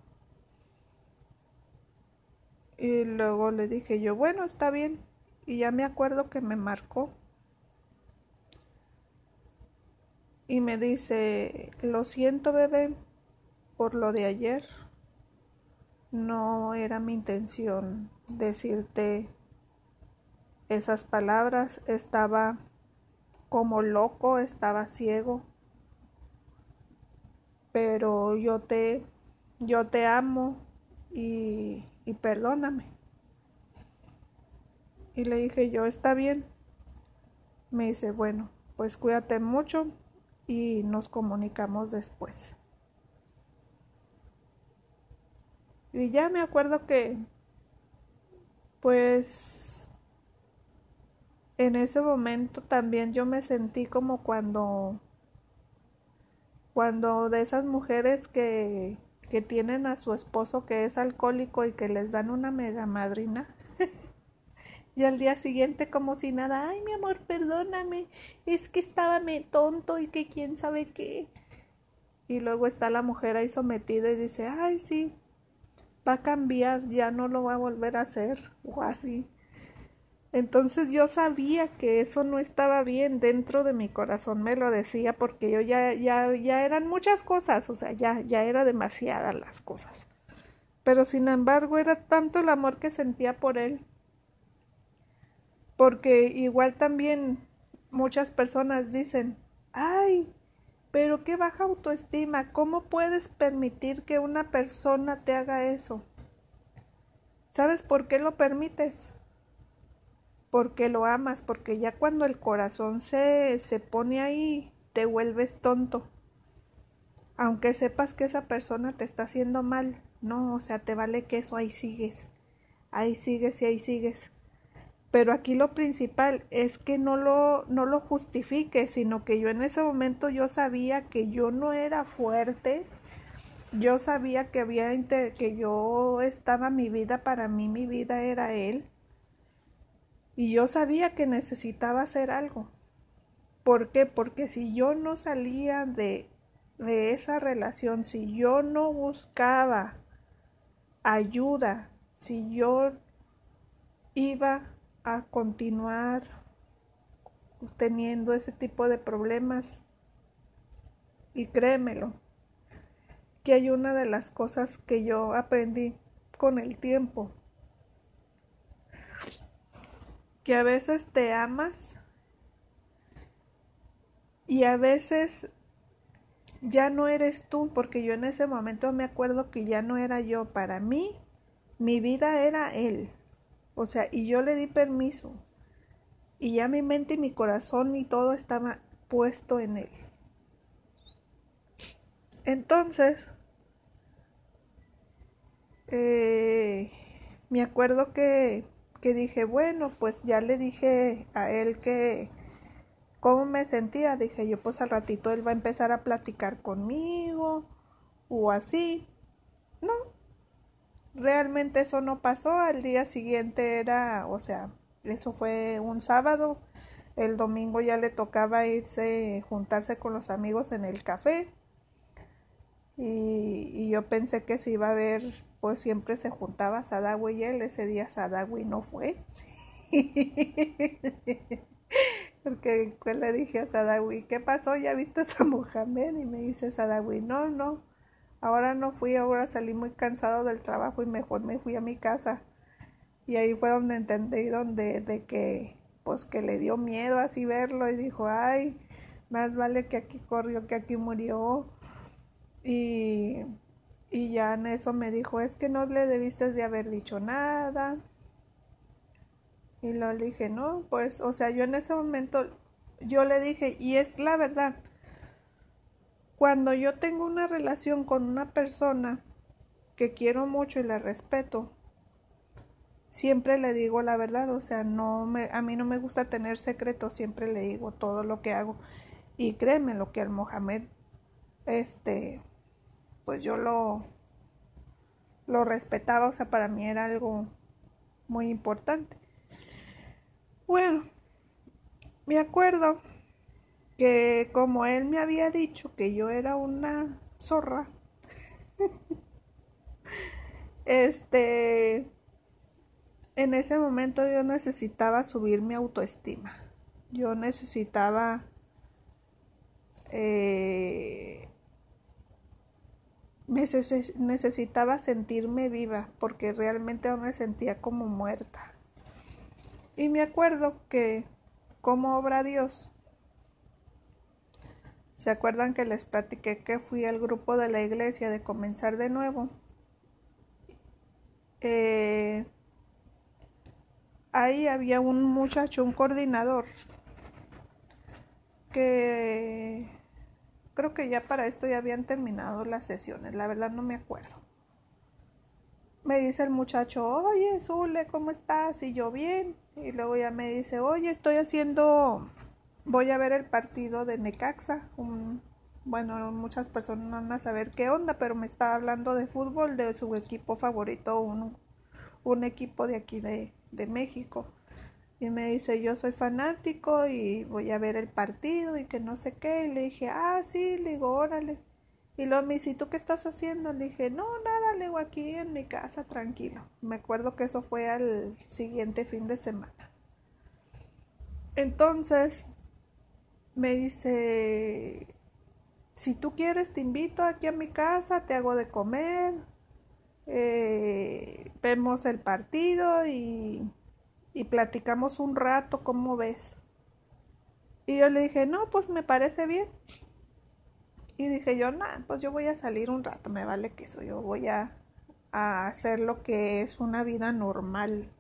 Y luego le dije yo, bueno, está bien. Y ya me acuerdo que me marcó. Y me dice, lo siento bebé por lo de ayer. No era mi intención decirte esas palabras. Estaba como loco, estaba ciego. Pero yo te, yo te amo y y perdóname. Y le dije yo, está bien. Me dice, bueno, pues cuídate mucho y nos comunicamos después. Y ya me acuerdo que, pues, en ese momento también yo me sentí como cuando, cuando de esas mujeres que, que tienen a su esposo que es alcohólico y que les dan una mega madrina. y al día siguiente como si nada, ay mi amor, perdóname, es que estaba me tonto y que quién sabe qué. Y luego está la mujer ahí sometida y dice, ay sí, va a cambiar, ya no lo va a volver a hacer o así. Entonces yo sabía que eso no estaba bien dentro de mi corazón, me lo decía porque yo ya, ya, ya eran muchas cosas, o sea, ya, ya era demasiadas las cosas. Pero sin embargo era tanto el amor que sentía por él. Porque igual también muchas personas dicen, ay, pero qué baja autoestima, ¿cómo puedes permitir que una persona te haga eso? ¿Sabes por qué lo permites? Porque lo amas, porque ya cuando el corazón se, se pone ahí, te vuelves tonto. Aunque sepas que esa persona te está haciendo mal, no, o sea, te vale que eso ahí sigues, ahí sigues y ahí sigues. Pero aquí lo principal es que no lo, no lo justifique, sino que yo en ese momento yo sabía que yo no era fuerte, yo sabía que había que yo estaba mi vida para mí, mi vida era él. Y yo sabía que necesitaba hacer algo. ¿Por qué? Porque si yo no salía de, de esa relación, si yo no buscaba ayuda, si yo iba a continuar teniendo ese tipo de problemas. Y créemelo, que hay una de las cosas que yo aprendí con el tiempo. Que a veces te amas y a veces ya no eres tú, porque yo en ese momento me acuerdo que ya no era yo. Para mí, mi vida era él. O sea, y yo le di permiso. Y ya mi mente y mi corazón y todo estaba puesto en él. Entonces, eh, me acuerdo que, que dije, bueno, pues ya le dije a él que cómo me sentía. Dije yo, pues al ratito él va a empezar a platicar conmigo o así. No, realmente eso no pasó. Al día siguiente era, o sea, eso fue un sábado. El domingo ya le tocaba irse, juntarse con los amigos en el café. Y, yo pensé que se iba a ver, pues siempre se juntaba Sadawi y él. Ese día Sadawi no fue. Porque pues, le dije a Sadawi, ¿qué pasó? ¿Ya viste a Mohamed? Y me dice Sadawi, no, no. Ahora no fui, ahora salí muy cansado del trabajo y mejor me fui a mi casa. Y ahí fue donde entendí donde de que pues que le dio miedo así verlo y dijo, "Ay, más vale que aquí corrió que aquí murió." Y y ya en eso me dijo, "Es que no le debiste de haber dicho nada." Y lo dije, "No, pues, o sea, yo en ese momento yo le dije, y es la verdad, cuando yo tengo una relación con una persona que quiero mucho y la respeto, siempre le digo la verdad, o sea, no me, a mí no me gusta tener secretos, siempre le digo todo lo que hago. Y créeme lo que al Mohamed, este, pues yo lo, lo respetaba, o sea, para mí era algo muy importante. Bueno, me acuerdo que como él me había dicho que yo era una zorra, este, en ese momento yo necesitaba subir mi autoestima. Yo necesitaba eh, necesitaba sentirme viva porque realmente me sentía como muerta. Y me acuerdo que como obra Dios, ¿Se acuerdan que les platiqué que fui al grupo de la iglesia de comenzar de nuevo? Eh, ahí había un muchacho, un coordinador, que creo que ya para esto ya habían terminado las sesiones, la verdad no me acuerdo. Me dice el muchacho, oye, Zule, ¿cómo estás? Y yo bien. Y luego ya me dice, oye, estoy haciendo voy a ver el partido de Necaxa. bueno, muchas personas no van a saber qué onda, pero me está hablando de fútbol, de su equipo favorito, un, un equipo de aquí de, de México. Y me dice, yo soy fanático y voy a ver el partido y que no sé qué. Y le dije, ah, sí, le digo, órale. Y luego me ¿y tú qué estás haciendo? Le dije, no, nada, le digo aquí en mi casa, tranquilo. Me acuerdo que eso fue al siguiente fin de semana. Entonces, me dice, si tú quieres, te invito aquí a mi casa, te hago de comer, eh, vemos el partido y, y platicamos un rato, ¿cómo ves? Y yo le dije, no, pues me parece bien. Y dije yo, nada, pues yo voy a salir un rato, me vale que eso, yo voy a, a hacer lo que es una vida normal.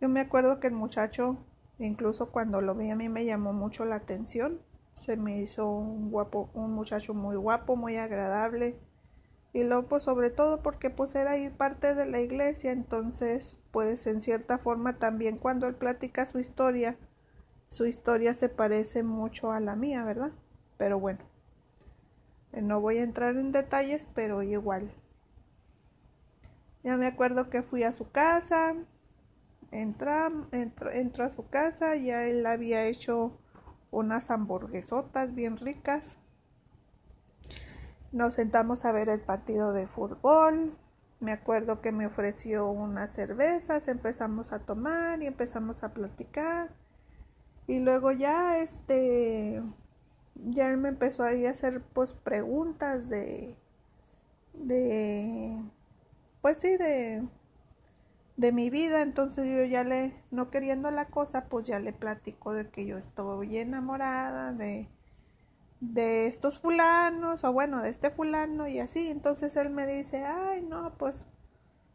Yo me acuerdo que el muchacho, incluso cuando lo vi a mí me llamó mucho la atención. Se me hizo un guapo, un muchacho muy guapo, muy agradable. Y luego pues sobre todo porque pues era ahí parte de la iglesia, entonces pues en cierta forma también cuando él platica su historia, su historia se parece mucho a la mía, ¿verdad? Pero bueno, eh, no voy a entrar en detalles, pero igual. Ya me acuerdo que fui a su casa, entra, entró, a su casa, ya él había hecho unas hamburguesotas bien ricas. Nos sentamos a ver el partido de fútbol. Me acuerdo que me ofreció unas cervezas, empezamos a tomar y empezamos a platicar. Y luego ya este ya él me empezó a hacer pues preguntas de de pues sí de de mi vida entonces yo ya le no queriendo la cosa pues ya le platico de que yo estoy enamorada de de estos fulanos o bueno de este fulano y así entonces él me dice ay no pues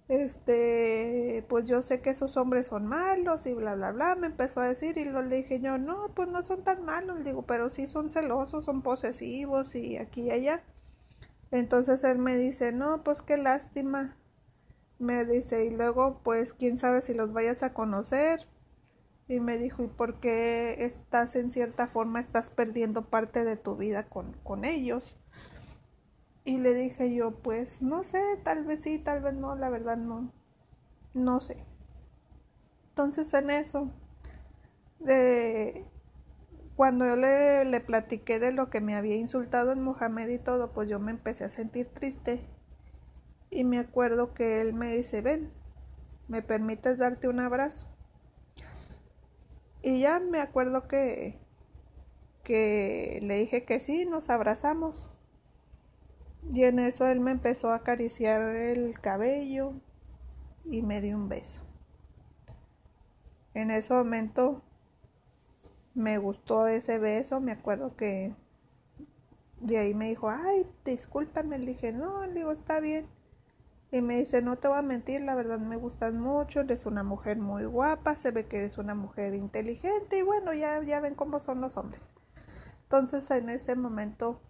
este, pues yo sé que esos hombres son malos y bla, bla, bla, me empezó a decir y lo le dije yo, no, pues no son tan malos, digo, pero sí son celosos, son posesivos y aquí y allá. Entonces él me dice, no, pues qué lástima, me dice, y luego, pues quién sabe si los vayas a conocer. Y me dijo, ¿y por qué estás en cierta forma, estás perdiendo parte de tu vida con, con ellos? Y le dije yo, pues no sé, tal vez sí, tal vez no, la verdad no, no sé. Entonces en eso, de cuando yo le, le platiqué de lo que me había insultado en Mohamed y todo, pues yo me empecé a sentir triste. Y me acuerdo que él me dice, ven, ¿me permites darte un abrazo? Y ya me acuerdo que, que le dije que sí, nos abrazamos. Y en eso él me empezó a acariciar el cabello y me dio un beso. En ese momento me gustó ese beso, me acuerdo que de ahí me dijo, ay, discúlpame, le dije, no, le digo, está bien. Y me dice, no te voy a mentir, la verdad me gustas mucho, eres una mujer muy guapa, se ve que eres una mujer inteligente y bueno, ya, ya ven cómo son los hombres. Entonces en ese momento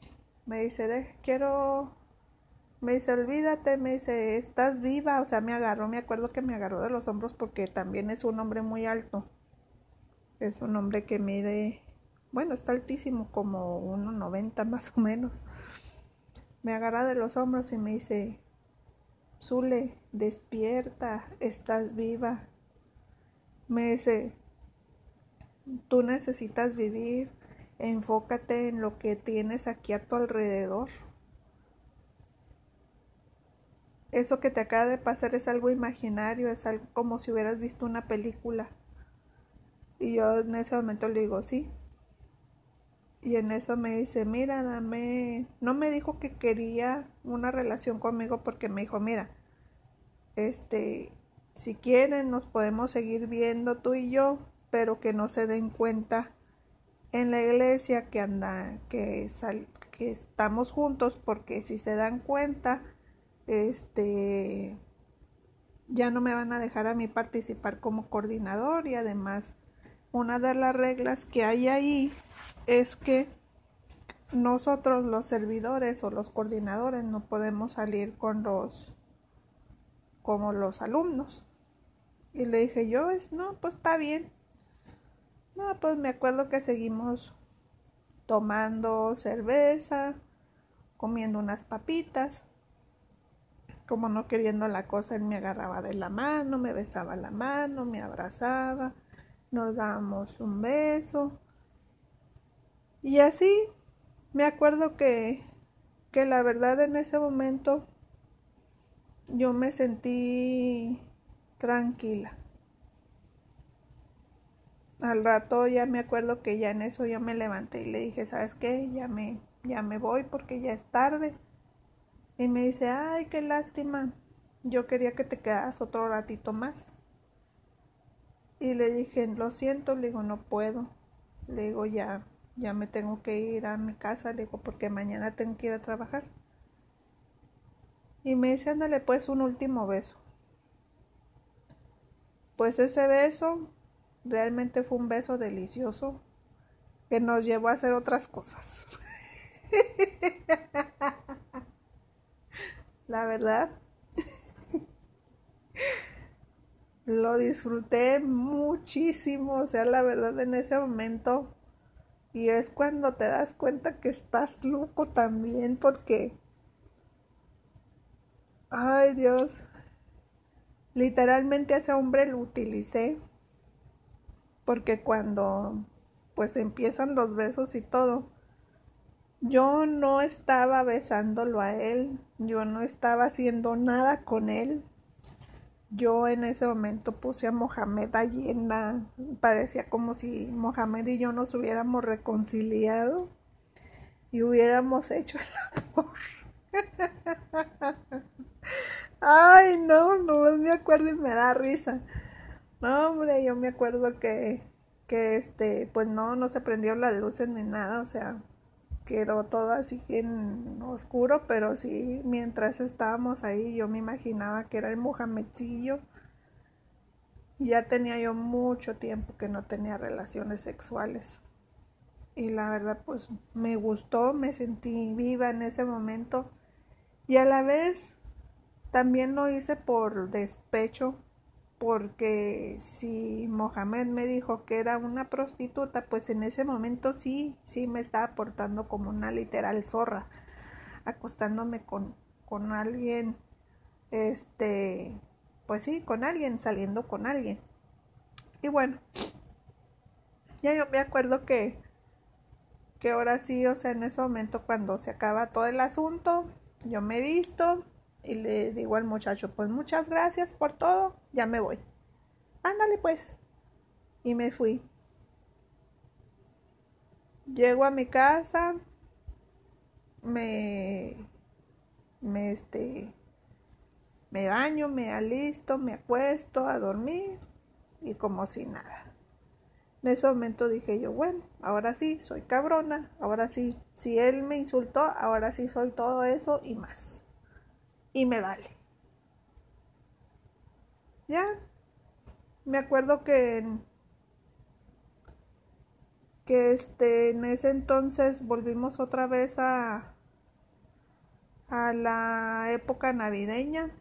me dice, de, quiero, me dice, olvídate, me dice, estás viva, o sea, me agarró, me acuerdo que me agarró de los hombros porque también es un hombre muy alto, es un hombre que mide, bueno, está altísimo, como 1,90 más o menos, me agarra de los hombros y me dice, Zule, despierta, estás viva, me dice, tú necesitas vivir, Enfócate en lo que tienes aquí a tu alrededor. Eso que te acaba de pasar es algo imaginario, es algo como si hubieras visto una película. Y yo en ese momento le digo, sí. Y en eso me dice, mira, dame, no me dijo que quería una relación conmigo porque me dijo, mira, este, si quieren nos podemos seguir viendo tú y yo, pero que no se den cuenta en la iglesia que anda, que, que estamos juntos, porque si se dan cuenta, este, ya no me van a dejar a mí participar como coordinador y además una de las reglas que hay ahí es que nosotros los servidores o los coordinadores no podemos salir con los como los alumnos y le dije yo es no pues está bien no, pues me acuerdo que seguimos tomando cerveza, comiendo unas papitas. Como no queriendo la cosa, él me agarraba de la mano, me besaba la mano, me abrazaba, nos dábamos un beso. Y así me acuerdo que que la verdad en ese momento yo me sentí tranquila. Al rato ya me acuerdo que ya en eso yo me levanté y le dije, ¿sabes qué? Ya me, ya me voy porque ya es tarde. Y me dice, ay, qué lástima. Yo quería que te quedaras otro ratito más. Y le dije, lo siento, le digo, no puedo. Le digo, ya, ya me tengo que ir a mi casa, le digo, porque mañana tengo que ir a trabajar. Y me dice, ándale pues un último beso. Pues ese beso realmente fue un beso delicioso que nos llevó a hacer otras cosas. La verdad, lo disfruté muchísimo, o sea, la verdad en ese momento. Y es cuando te das cuenta que estás loco también porque Ay, Dios. Literalmente ese hombre lo utilicé. Porque cuando pues empiezan los besos y todo, yo no estaba besándolo a él, yo no estaba haciendo nada con él. Yo en ese momento puse a Mohamed llena, parecía como si Mohamed y yo nos hubiéramos reconciliado y hubiéramos hecho el amor. Ay, no, no me acuerdo y me da risa. No, hombre, yo me acuerdo que, que este, pues no, no se prendió las luces ni nada, o sea, quedó todo así en oscuro, pero sí, mientras estábamos ahí, yo me imaginaba que era el Mohamedcillo. Ya tenía yo mucho tiempo que no tenía relaciones sexuales. Y la verdad, pues me gustó, me sentí viva en ese momento. Y a la vez también lo hice por despecho, porque si Mohamed me dijo que era una prostituta, pues en ese momento sí, sí me estaba portando como una literal zorra, acostándome con, con alguien, este, pues sí, con alguien, saliendo con alguien. Y bueno, ya yo me acuerdo que, que ahora sí, o sea, en ese momento cuando se acaba todo el asunto, yo me visto, y le digo al muchacho, pues muchas gracias por todo, ya me voy. Ándale pues. Y me fui. Llego a mi casa, me, me, este, me baño, me alisto, me acuesto a dormir y como si nada. En ese momento dije yo, bueno, ahora sí, soy cabrona, ahora sí, si él me insultó, ahora sí soy todo eso y más y me vale. Ya, me acuerdo que que este en ese entonces volvimos otra vez a a la época navideña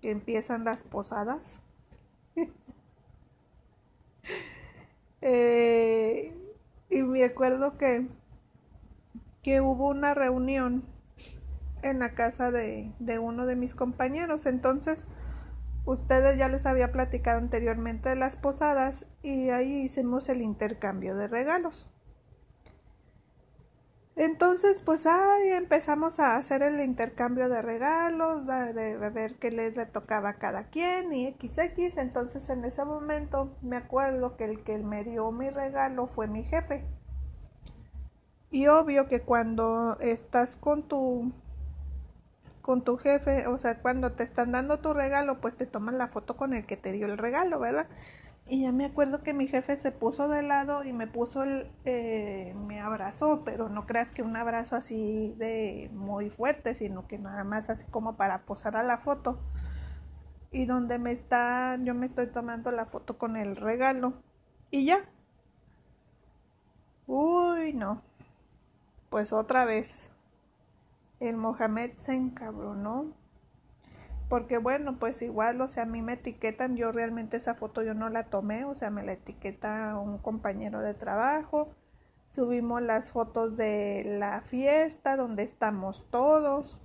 que empiezan las posadas eh, y me acuerdo que que hubo una reunión en la casa de, uno de mis compañeros. Entonces, ustedes ya les había platicado anteriormente de las posadas y ahí hicimos el intercambio de regalos. Entonces, pues ahí empezamos a hacer el intercambio de regalos, de, ver qué les le tocaba a cada quien y XX. Entonces, en ese momento me acuerdo que el que me dio mi regalo fue mi jefe. Y obvio que cuando estás con tu con tu jefe, o sea, cuando te están dando tu regalo, pues te toman la foto con el que te dio el regalo, ¿verdad? Y ya me acuerdo que mi jefe se puso de lado y me puso el, eh, me abrazó, pero no creas que un abrazo así de muy fuerte, sino que nada más así como para posar a la foto. Y donde me está, yo me estoy tomando la foto con el regalo. Y ya. Uy, no. Pues otra vez el Mohamed se encabronó. Porque bueno, pues igual, o sea, a mí me etiquetan, yo realmente esa foto yo no la tomé, o sea, me la etiqueta un compañero de trabajo. Subimos las fotos de la fiesta donde estamos todos.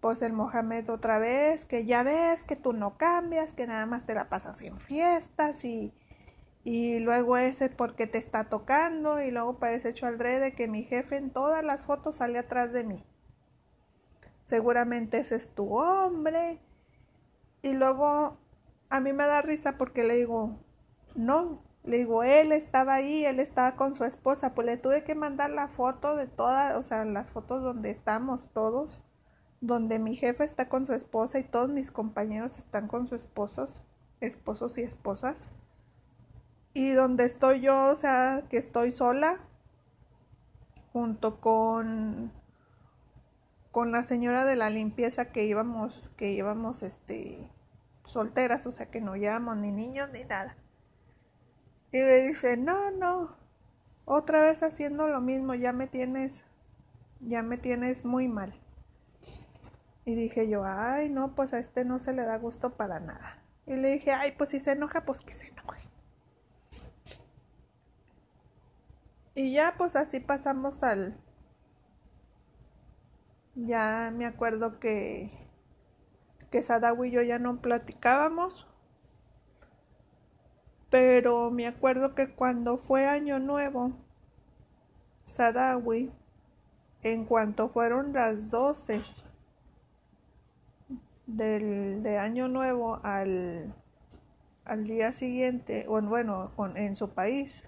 Pues el Mohamed otra vez, que ya ves que tú no cambias, que nada más te la pasas en fiestas y, y luego ese porque te está tocando y luego parece hecho al de que mi jefe en todas las fotos sale atrás de mí. Seguramente ese es tu hombre. Y luego a mí me da risa porque le digo, no, le digo, él estaba ahí, él estaba con su esposa, pues le tuve que mandar la foto de todas, o sea, las fotos donde estamos todos, donde mi jefe está con su esposa y todos mis compañeros están con sus esposos, esposos y esposas. Y donde estoy yo, o sea, que estoy sola, junto con con la señora de la limpieza que íbamos, que íbamos este solteras, o sea que no llevamos ni niños ni nada. Y me dice, no, no, otra vez haciendo lo mismo, ya me tienes, ya me tienes muy mal. Y dije yo, ay, no, pues a este no se le da gusto para nada. Y le dije, ay, pues si se enoja, pues que se enoje. Y ya, pues así pasamos al... Ya me acuerdo que, que Sadawi y yo ya no platicábamos pero me acuerdo que cuando fue Año Nuevo, Sadawi, en cuanto fueron las 12 del, de Año Nuevo al, al día siguiente, o bueno, en su país,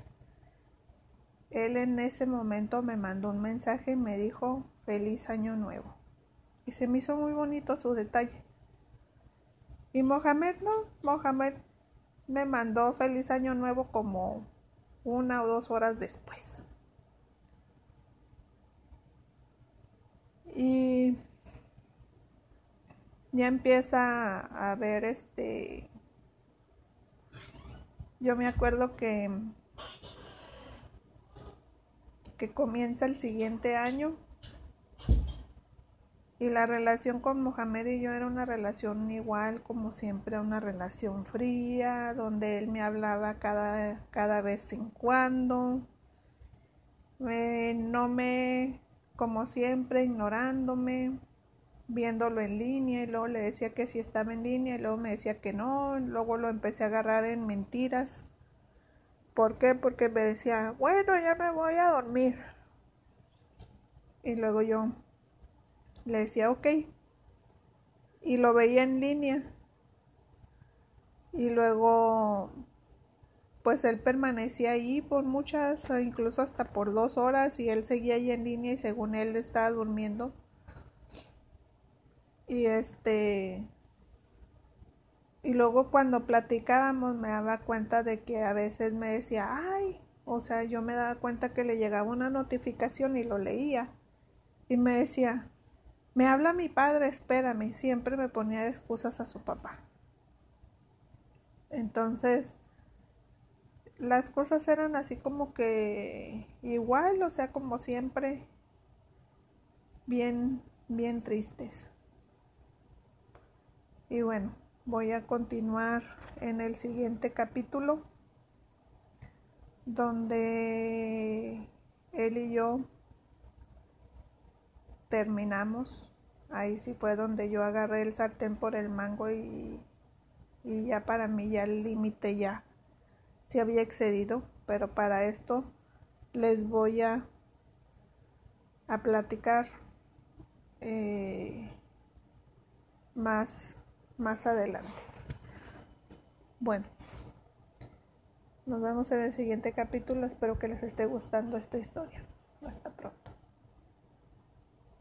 él en ese momento me mandó un mensaje y me dijo feliz año nuevo. Y se me hizo muy bonito su detalle. Y Mohamed no, Mohamed me mandó feliz año nuevo como una o dos horas después. Y ya empieza a ver este... Yo me acuerdo que que comienza el siguiente año y la relación con Mohamed y yo era una relación igual, como siempre, una relación fría, donde él me hablaba cada, cada vez en cuando. no me, como siempre, ignorándome, viéndolo en línea y luego le decía que sí estaba en línea y luego me decía que no, luego lo empecé a agarrar en mentiras. ¿Por qué? Porque me decía, bueno, ya me voy a dormir. Y luego yo, le decía, ok. Y lo veía en línea. Y luego, pues él permanecía ahí por muchas, incluso hasta por dos horas, y él seguía ahí en línea y según él estaba durmiendo. Y este, y luego cuando platicábamos me daba cuenta de que a veces me decía, ay, o sea, yo me daba cuenta que le llegaba una notificación y lo leía. Y me decía, me habla mi padre, espérame. Siempre me ponía excusas a su papá. Entonces, las cosas eran así como que igual, o sea, como siempre, bien, bien tristes. Y bueno, voy a continuar en el siguiente capítulo, donde él y yo terminamos. Ahí sí fue donde yo agarré el sartén por el mango y, y ya para mí ya el límite ya se había excedido. Pero para esto les voy a, a platicar eh, más, más adelante. Bueno, nos vemos en el siguiente capítulo. Espero que les esté gustando esta historia. Hasta pronto.